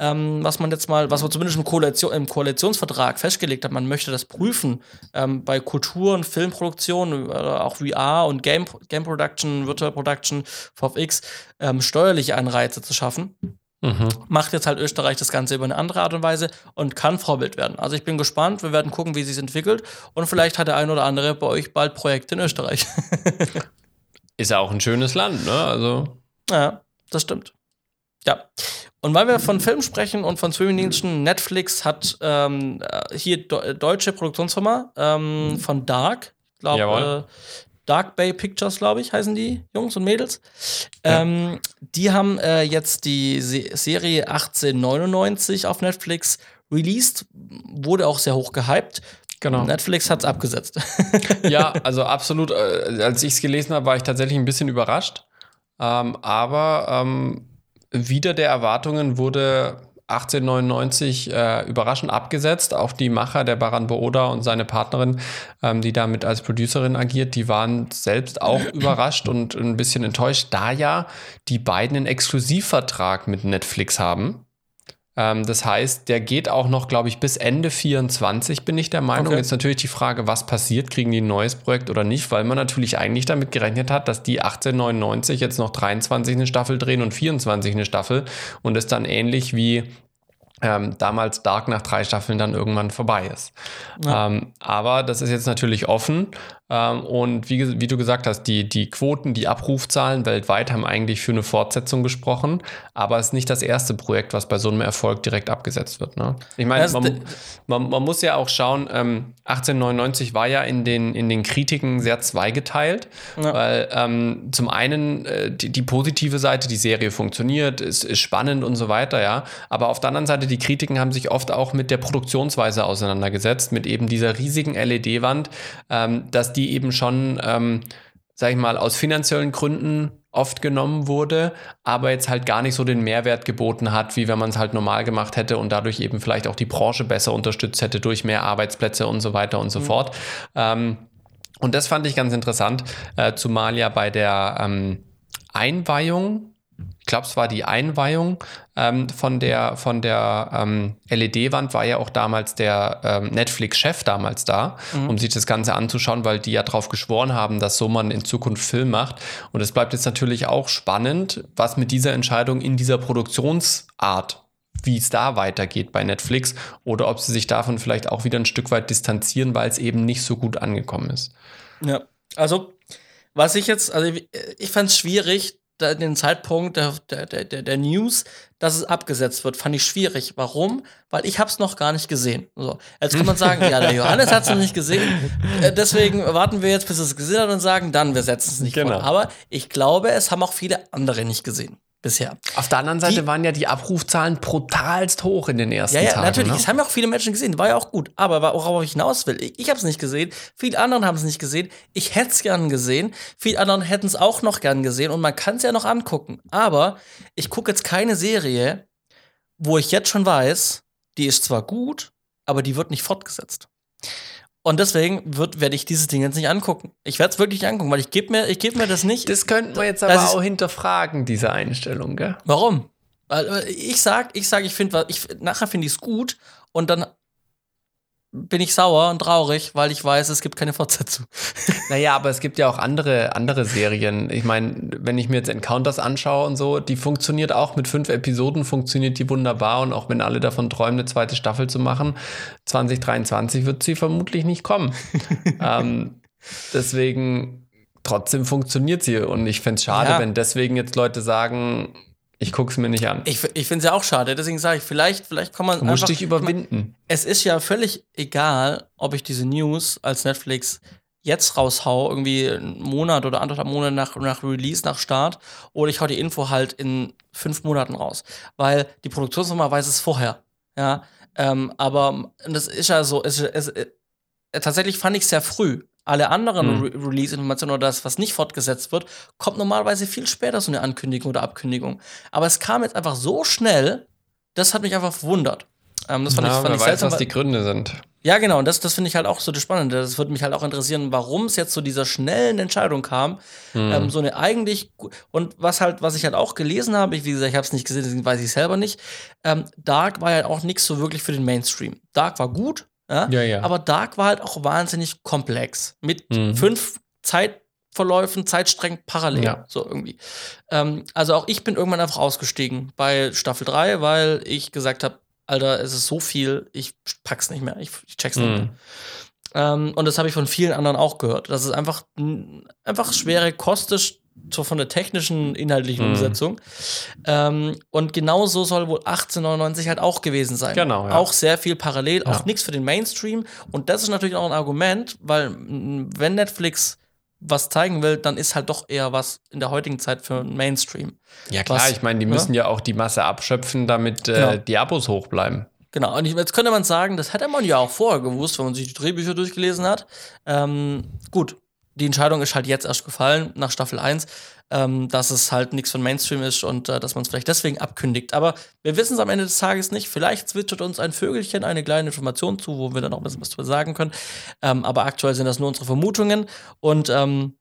ähm, was man jetzt mal, was man zumindest im, Koalition, im Koalitionsvertrag festgelegt hat, man möchte das prüfen ähm, bei Kultur- und Filmproduktion, äh, auch VR und Game, Game Production, Virtual Production, VFX, ähm, steuerliche Anreize zu schaffen. Mhm. Macht jetzt halt Österreich das Ganze über eine andere Art und Weise und kann Vorbild werden. Also ich bin gespannt, wir werden gucken, wie sich entwickelt und vielleicht hat der ein oder andere bei euch bald Projekte in Österreich. <laughs> Ist ja auch ein schönes Land, ne? Also. Ja, das stimmt. Ja. Und weil wir von Film sprechen und von Streamingdiensten, Netflix hat ähm, äh, hier de deutsche Produktionsfirma ähm, von Dark, glaube, äh, Dark Bay Pictures, glaube ich, heißen die Jungs und Mädels. Ja. Ähm, die haben äh, jetzt die Se Serie 1899 auf Netflix released, wurde auch sehr hoch gehypt. Genau. Netflix hat es abgesetzt. <laughs> ja, also absolut. Äh, als ich es gelesen habe, war ich tatsächlich ein bisschen überrascht. Ähm, aber ähm, wieder der Erwartungen wurde 1899 äh, überraschend abgesetzt. Auch die Macher, der Baran Booda und seine Partnerin, ähm, die damit als Producerin agiert, die waren selbst auch <clears throat> überrascht und ein bisschen enttäuscht, da ja die beiden einen Exklusivvertrag mit Netflix haben. Ähm, das heißt, der geht auch noch, glaube ich, bis Ende 24, bin ich der Meinung. Okay. Jetzt natürlich die Frage, was passiert, kriegen die ein neues Projekt oder nicht, weil man natürlich eigentlich damit gerechnet hat, dass die 1899 jetzt noch 23 eine Staffel drehen und 24 eine Staffel und es dann ähnlich wie ähm, damals Dark nach drei Staffeln dann irgendwann vorbei ist. Ja. Ähm, aber das ist jetzt natürlich offen ähm, und wie, wie, du gesagt hast, die, die Quoten, die Abrufzahlen weltweit haben eigentlich für eine Fortsetzung gesprochen, aber es ist nicht das erste Projekt, was bei so einem Erfolg direkt abgesetzt wird. Ne? Ich meine, man, man, man, muss ja auch schauen, ähm, 1899 war ja in den, in den Kritiken sehr zweigeteilt, ja. weil ähm, zum einen äh, die, die, positive Seite, die Serie funktioniert, ist, ist spannend und so weiter, ja, aber auf der anderen Seite, die Kritiken haben sich oft auch mit der Produktionsweise auseinandergesetzt, mit eben dieser riesigen LED-Wand, ähm, dass die eben schon, ähm, sag ich mal, aus finanziellen Gründen oft genommen wurde, aber jetzt halt gar nicht so den Mehrwert geboten hat, wie wenn man es halt normal gemacht hätte und dadurch eben vielleicht auch die Branche besser unterstützt hätte durch mehr Arbeitsplätze und so weiter und so mhm. fort. Ähm, und das fand ich ganz interessant, äh, zumal ja bei der ähm, Einweihung ich glaube, es war die Einweihung ähm, von der, von der ähm, LED-Wand, war ja auch damals der ähm, Netflix-Chef damals da, mhm. um sich das Ganze anzuschauen, weil die ja darauf geschworen haben, dass so man in Zukunft Film macht. Und es bleibt jetzt natürlich auch spannend, was mit dieser Entscheidung in dieser Produktionsart wie es da weitergeht bei Netflix oder ob sie sich davon vielleicht auch wieder ein Stück weit distanzieren, weil es eben nicht so gut angekommen ist. Ja, also was ich jetzt, also ich, ich fand es schwierig, den Zeitpunkt der, der, der, der News, dass es abgesetzt wird, fand ich schwierig. Warum? Weil ich habe es noch gar nicht gesehen. So, jetzt kann man sagen, ja, der Johannes hat es noch nicht gesehen. Äh, deswegen warten wir jetzt, bis es gesehen hat und sagen, dann, wir setzen es nicht genau. Vor. Aber ich glaube, es haben auch viele andere nicht gesehen bisher. Auf der anderen Seite die, waren ja die Abrufzahlen brutalst hoch in den ersten ja, ja, Tagen. Natürlich, ne? es haben ja auch viele Menschen gesehen, war ja auch gut. Aber worauf ich hinaus will, ich, ich habe es nicht gesehen, viele anderen haben es nicht gesehen, ich hätte es gern gesehen, viele anderen hätten es auch noch gern gesehen und man kann es ja noch angucken. Aber ich gucke jetzt keine Serie, wo ich jetzt schon weiß, die ist zwar gut, aber die wird nicht fortgesetzt. Und deswegen werde ich dieses Ding jetzt nicht angucken. Ich werde es wirklich nicht angucken, weil ich gebe mir, geb mir das nicht. Das könnten wir jetzt aber auch hinterfragen, diese Einstellung, gell? Warum? Weil äh, ich sag, ich sag, ich finde, ich, nachher finde ich es gut und dann bin ich sauer und traurig, weil ich weiß, es gibt keine Fortsetzung. <laughs> Naja, aber es gibt ja auch andere, andere Serien. Ich meine, wenn ich mir jetzt Encounters anschaue und so, die funktioniert auch mit fünf Episoden, funktioniert die wunderbar und auch wenn alle davon träumen, eine zweite Staffel zu machen, 2023 wird sie vermutlich nicht kommen. <laughs> ähm, deswegen trotzdem funktioniert sie. Und ich fände es schade, Ja. wenn deswegen jetzt Leute sagen, ich gucke es mir nicht an. Ich, ich finde es ja auch schade, deswegen sage ich, vielleicht, vielleicht kann man. du musst einfach- dich überwinden. es ist ja völlig egal, ob ich diese News als Netflix jetzt raushau, irgendwie einen Monat oder anderthalb Monate nach, nach Release, nach Start, oder ich hau die Info halt in fünf Monaten raus. Weil die Produktionsfirma weiß es vorher. Ja. Ähm, aber das ist ja so, es, es, tatsächlich fand ich es sehr früh. Alle anderen Mhm. Re Release-Informationen oder das, was nicht fortgesetzt wird, kommt normalerweise viel später so eine Ankündigung oder Abkündigung. Aber es kam jetzt einfach so schnell, das hat mich einfach verwundert. Ähm, das fand ich, Ja, fand wer ich weiß, seltsam. was die Gründe sind. ja, genau, und das, das finde ich halt auch so das Spannende. Das würde mich halt auch interessieren, warum es jetzt zu dieser schnellen Entscheidung kam. Hm. Ähm, so eine eigentlich, und was halt, was ich halt auch gelesen habe, ich, wie gesagt, ich habe es nicht gesehen, deswegen weiß ich selber nicht. Ähm, Dark war ja auch nichts so wirklich für den Mainstream. Dark war gut, ja, Ja, ja. aber Dark war halt auch wahnsinnig komplex. Mit Mhm. fünf Zeitverläufen, Zeitsträngen parallel. So irgendwie. Ähm, also auch ich bin irgendwann einfach ausgestiegen bei Staffel 3, weil ich gesagt habe, Alter, es ist so viel, ich pack's nicht mehr, ich, ich check's nicht mehr. Hm. Ähm, und das habe ich von vielen anderen auch gehört. Das ist einfach, einfach schwere Kost ist, so von der technischen, inhaltlichen Mhm. Umsetzung. Ähm, und genau so soll wohl 1899 halt auch gewesen sein. Genau, ja. Auch sehr viel parallel, auch Ja. nichts für den Mainstream. Und das ist natürlich auch ein Argument, weil wenn Netflix was zeigen will, dann ist halt doch eher was in der heutigen Zeit für den Mainstream. Ja, klar, Was- ich meine, die ja? müssen ja auch die Masse abschöpfen, damit äh, Genau. die Abos hoch bleiben. Genau, und jetzt könnte man sagen, das hätte man ja auch vorher gewusst, wenn man sich die Drehbücher durchgelesen hat. Ähm, gut, die Entscheidung ist halt jetzt erst gefallen, nach Staffel 1, ähm, dass es halt nichts von Mainstream ist und äh, dass man es vielleicht deswegen abkündigt. Aber wir wissen es am Ende des Tages nicht. Vielleicht zwitschert uns ein Vögelchen eine kleine Information zu, wo wir dann auch ein bisschen was drüber sagen können. Ähm, aber aktuell sind das nur unsere Vermutungen und ähm,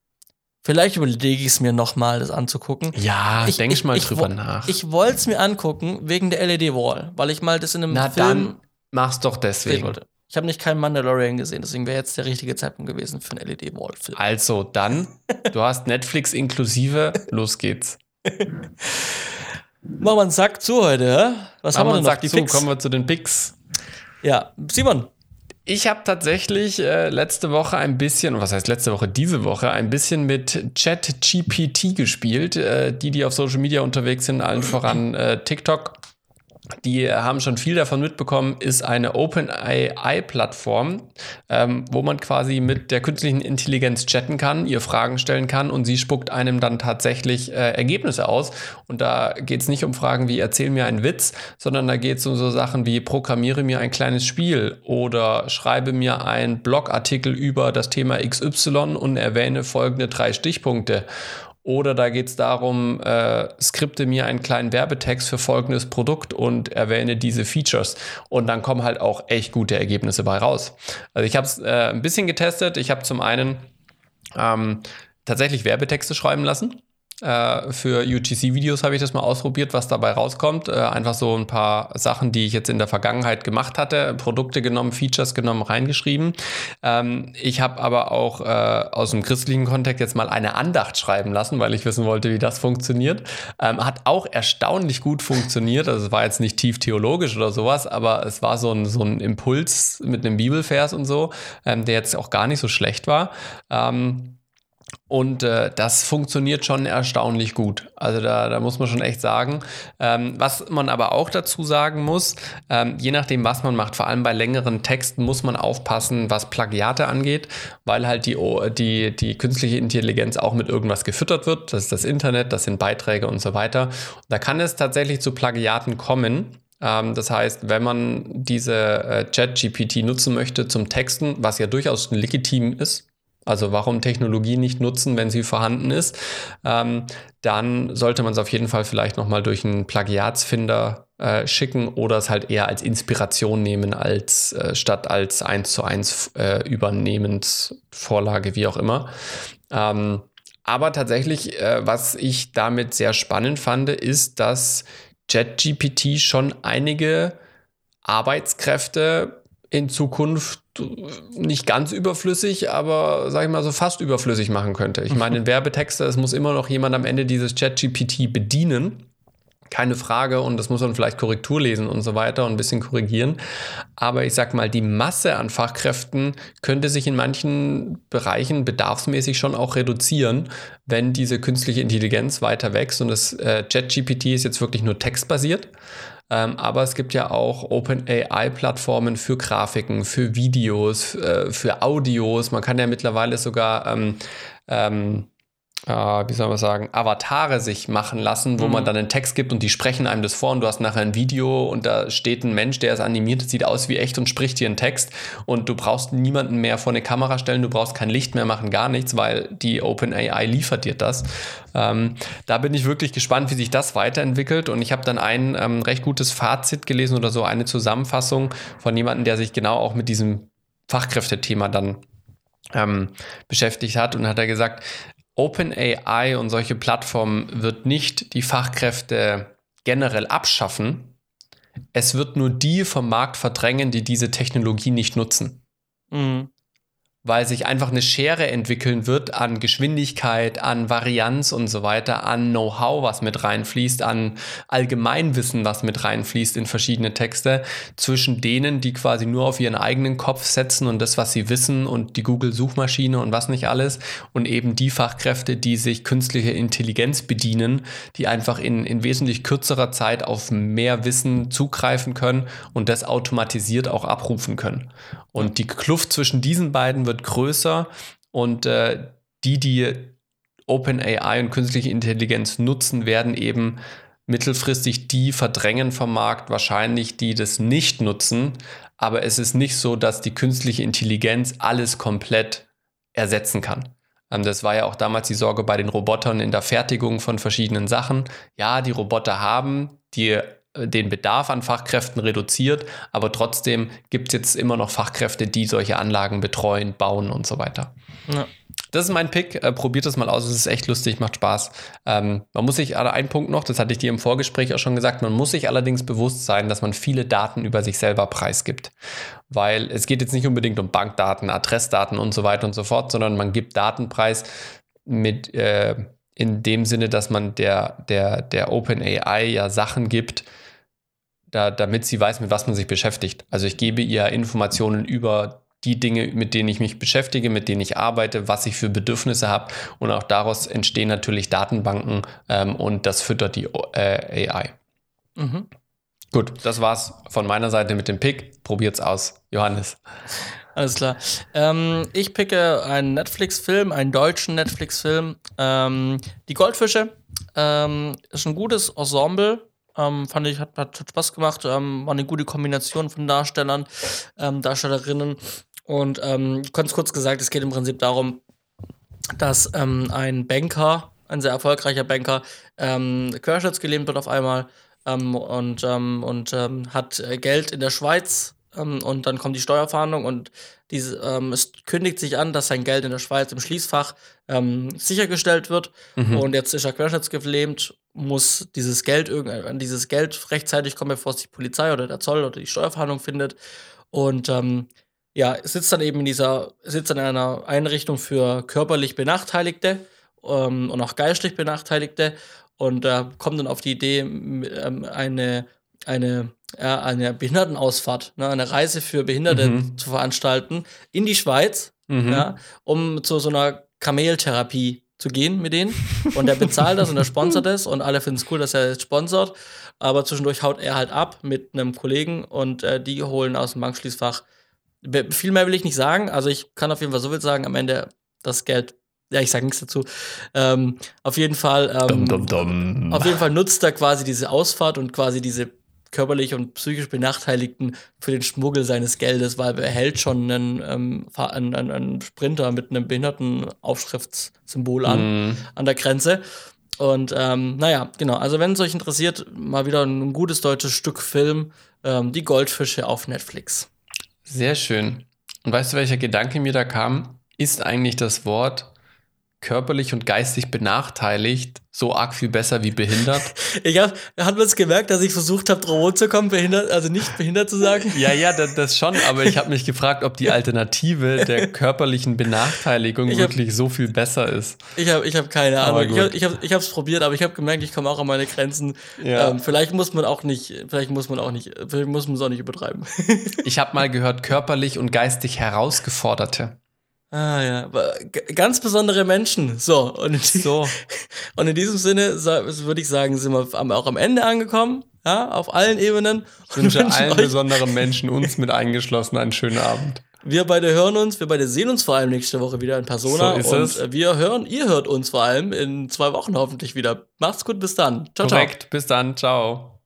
vielleicht überlege ich es mir nochmal, das anzugucken. Ja, Ich- denk ich- mal ich drüber nach. Ich wollte es mir angucken wegen der LED-Wall, weil ich mal das in einem Na Film dann mach's doch deswegen. wollte. Ich habe nicht keinen Mandalorian gesehen, deswegen wäre jetzt der richtige Zeitpunkt gewesen für einen LED-Wall-Film. Also dann, <laughs> du hast Netflix inklusive, los geht's. Machen wir einen Sack zu heute? Was haben wir denn noch? sagt zu, Picks? kommen wir zu den Picks. Ja, Simon. Ich habe tatsächlich äh, letzte Woche ein bisschen, was heißt letzte Woche, diese Woche, ein bisschen mit ChatGPT gespielt. Äh, die, die auf Social Media unterwegs sind, allen voran äh, TikTok, die haben schon viel davon mitbekommen, ist eine OpenAI-Plattform, ähm, wo man quasi mit der künstlichen Intelligenz chatten kann, ihr Fragen stellen kann und sie spuckt einem dann tatsächlich äh, Ergebnisse aus. Und da geht es nicht um Fragen wie erzähl mir einen Witz, sondern da geht es um so Sachen wie programmiere mir ein kleines Spiel oder schreibe mir einen Blogartikel über das Thema XY und erwähne folgende drei Stichpunkte. Oder da geht es darum, äh, skripte mir einen kleinen Werbetext für folgendes Produkt und erwähne diese Features. Und dann kommen halt auch echt gute Ergebnisse bei raus. Also ich habe es äh, ein bisschen getestet. Ich habe zum einen ähm, tatsächlich Werbetexte schreiben lassen. Äh, für UGC-Videos habe ich das mal ausprobiert, was dabei rauskommt. Äh, einfach so ein paar Sachen, die ich jetzt in der Vergangenheit gemacht hatte, Produkte genommen, Features genommen, reingeschrieben. Ähm, ich habe aber auch äh, aus dem christlichen Kontext jetzt mal eine Andacht schreiben lassen, weil ich wissen wollte, wie das funktioniert. Ähm, hat auch erstaunlich gut funktioniert. Also es war jetzt nicht tief theologisch oder sowas, aber es war so ein, so ein Impuls mit einem Bibelvers und so, ähm, der jetzt auch gar nicht so schlecht war. Ähm, und äh, das funktioniert schon erstaunlich gut. Also da, da muss man schon echt sagen. Ähm, was man aber auch dazu sagen muss, ähm, je nachdem, was man macht, vor allem bei längeren Texten, muss man aufpassen, was Plagiate angeht, weil halt die, die, die künstliche Intelligenz auch mit irgendwas gefüttert wird. Das ist das Internet, das sind Beiträge und so weiter. Da kann es tatsächlich zu Plagiaten kommen. Ähm, das heißt, wenn man diese äh, Chat-GPT nutzen möchte zum Texten, was ja durchaus legitim ist, also warum Technologie nicht nutzen, wenn sie vorhanden ist, ähm, dann sollte man es auf jeden Fall vielleicht nochmal durch einen Plagiatsfinder äh, schicken oder es halt eher als Inspiration nehmen, als äh, statt als eins zu eins äh, übernehmend Vorlage, wie auch immer. Ähm, aber tatsächlich, äh, was ich damit sehr spannend fand, ist, dass ChatGPT schon einige Arbeitskräfte in Zukunft nicht ganz überflüssig, aber sag ich mal so fast überflüssig machen könnte. Ich meine, <laughs> in Werbetexte, es muss immer noch jemand am Ende dieses ChatGPT bedienen. Keine Frage und das muss man vielleicht Korrektur lesen und so weiter und ein bisschen korrigieren. Aber ich sag mal, die Masse an Fachkräften könnte sich in manchen Bereichen bedarfsmäßig schon auch reduzieren, wenn diese künstliche Intelligenz weiter wächst. Und das äh, ChatGPT ist jetzt wirklich nur textbasiert. Ähm, aber es gibt ja auch OpenAI-Plattformen für Grafiken, für Videos, äh, für Audios. Man kann ja mittlerweile sogar ähm, ähm, äh, wie soll man sagen, Avatare sich machen lassen, wo mhm. man dann einen Text gibt und die sprechen einem das vor und du hast nachher ein Video und da steht ein Mensch, der ist animiert, sieht aus wie echt und spricht dir einen Text und du brauchst niemanden mehr vor eine Kamera stellen, du brauchst kein Licht mehr machen, gar nichts, weil die OpenAI liefert dir das. Ähm, da bin ich wirklich gespannt, wie sich das weiterentwickelt und ich habe dann ein ähm, recht gutes Fazit gelesen oder so eine Zusammenfassung von jemandem, der sich genau auch mit diesem Fachkräftethema dann ähm, beschäftigt hat und hat er gesagt, OpenAI und solche Plattformen wird nicht die Fachkräfte generell abschaffen. Es wird nur die vom Markt verdrängen, die diese Technologie nicht nutzen. Mhm weil sich einfach eine Schere entwickeln wird an Geschwindigkeit, an Varianz und so weiter, an Know-how, was mit reinfließt, an Allgemeinwissen, was mit reinfließt in verschiedene Texte, zwischen denen, die quasi nur auf ihren eigenen Kopf setzen und das, was sie wissen und die Google-Suchmaschine und was nicht alles und eben die Fachkräfte, die sich künstliche Intelligenz bedienen, die einfach in, in wesentlich kürzerer Zeit auf mehr Wissen zugreifen können und das automatisiert auch abrufen können. Und die Kluft zwischen diesen beiden wird größer und äh, die, die OpenAI und künstliche Intelligenz nutzen, werden eben mittelfristig die verdrängen vom Markt, wahrscheinlich die das nicht nutzen. Aber es ist nicht so, dass die künstliche Intelligenz alles komplett ersetzen kann. Ähm, das war ja auch damals die Sorge bei den Robotern in der Fertigung von verschiedenen Sachen. Ja, die Roboter haben die den Bedarf an Fachkräften reduziert, aber trotzdem gibt es jetzt immer noch Fachkräfte, die solche Anlagen betreuen, bauen und so weiter. Ja. Das ist mein Pick. Äh, probiert das mal aus. Es ist echt lustig, macht Spaß. Ähm, man muss sich, ein Punkt noch, das hatte ich dir im Vorgespräch auch schon gesagt, man muss sich allerdings bewusst sein, dass man viele Daten über sich selber preisgibt. Weil es geht jetzt nicht unbedingt um Bankdaten, Adressdaten und so weiter und so fort, sondern man gibt Datenpreis mit äh, in dem Sinne, dass man der, der, der OpenAI ja Sachen gibt, da, damit sie weiß, mit was man sich beschäftigt. Also ich gebe ihr Informationen über die Dinge, mit denen ich mich beschäftige, mit denen ich arbeite, was ich für Bedürfnisse habe. Und auch daraus entstehen natürlich Datenbanken ähm, und das füttert die äh, AI. Mhm. Gut, das war's von meiner Seite mit dem Pick. Probiert's aus, Johannes. Alles klar. Ähm, ich picke einen Netflix-Film, einen deutschen Netflix-Film. Ähm, die Goldfische ähm, ist ein gutes Ensemble. Ähm, fand ich, hat, hat Spaß gemacht. Ähm, war eine gute Kombination von Darstellern, ähm, Darstellerinnen. Und ähm, ganz kurz gesagt, es geht im Prinzip darum, dass ähm, ein Banker, ein sehr erfolgreicher Banker, ähm, querschnittsgelähmt wird auf einmal ähm, und, ähm, und hat äh, Geld in der Schweiz und dann kommt die Steuerfahndung und diese, ähm, es kündigt sich an, dass sein Geld in der Schweiz im Schließfach ähm, sichergestellt wird. Mhm. Und jetzt ist er querschnittsgelähmt, muss dieses Geld an dieses Geld rechtzeitig kommen, bevor es die Polizei oder der Zoll oder die Steuerfahndung findet. Und ähm, ja, sitzt dann eben in dieser, sitzt in einer Einrichtung für körperlich Benachteiligte ähm, und auch geistlich Benachteiligte und äh, kommt dann auf die Idee, ähm, eine, eine ja, eine Behindertenausfahrt, ne, eine Reise für Behinderte mhm. zu veranstalten in die Schweiz, mhm. ja, um zu so einer Kameltherapie zu gehen mit denen. Und der bezahlt das und er sponsert es und alle finden es cool, dass er es sponsert. Aber zwischendurch haut er halt ab mit einem Kollegen und äh, die holen aus dem Bankschließfach. Viel mehr will ich nicht sagen. Also ich kann auf jeden Fall so viel sagen, am Ende das Geld ja, ich sage nichts dazu. Ähm, auf jeden Fall, ähm, dum, dum, dum. auf jeden Fall nutzt er quasi diese Ausfahrt und quasi diese körperlich und psychisch Benachteiligten für den Schmuggel seines Geldes, weil er hält schon einen, ähm, einen, einen Sprinter mit einem Behindertenaufschriftssymbol an, mm. an der Grenze. Und ähm, naja, genau, also wenn es euch interessiert, mal wieder ein gutes deutsches Stück Film, ähm, Die Goldfische auf Netflix. Sehr schön. Und weißt du, welcher Gedanke mir da kam? Ist eigentlich das Wort körperlich und geistig benachteiligt so arg viel besser wie behindert. <laughs> Ich hab, hat man es gemerkt, dass ich versucht habe, drauf zu kommen, behindert, also nicht behindert zu sagen? <laughs> Ja, ja, das, das schon, aber ich habe mich gefragt, ob die Alternative der <laughs> körperlichen Benachteiligung hab, wirklich so viel besser ist. Ich habe ich hab keine Ahnung. Ich habe es ich ich probiert, aber ich habe gemerkt, ich komme auch an meine Grenzen. Ja. Ähm, vielleicht muss man auch nicht, vielleicht muss man auch nicht, vielleicht muss man es auch nicht übertreiben. ich habe mal gehört, körperlich und geistig herausgeforderte. Ah ja, ganz besondere Menschen. So und in, so. <laughs> und in diesem Sinne würde ich sagen, sind wir auch am Ende angekommen. Ja, auf allen Ebenen. Ich wünsche allen besonderen Menschen, uns mit eingeschlossen, einen schönen Abend. Wir beide hören uns, wir beide sehen uns vor allem nächste Woche wieder in Persona. So ist und es. wir hören, ihr hört uns vor allem in zwei Wochen hoffentlich wieder. Macht's gut, bis dann. Ciao, Korrekt, ciao. bis dann, ciao.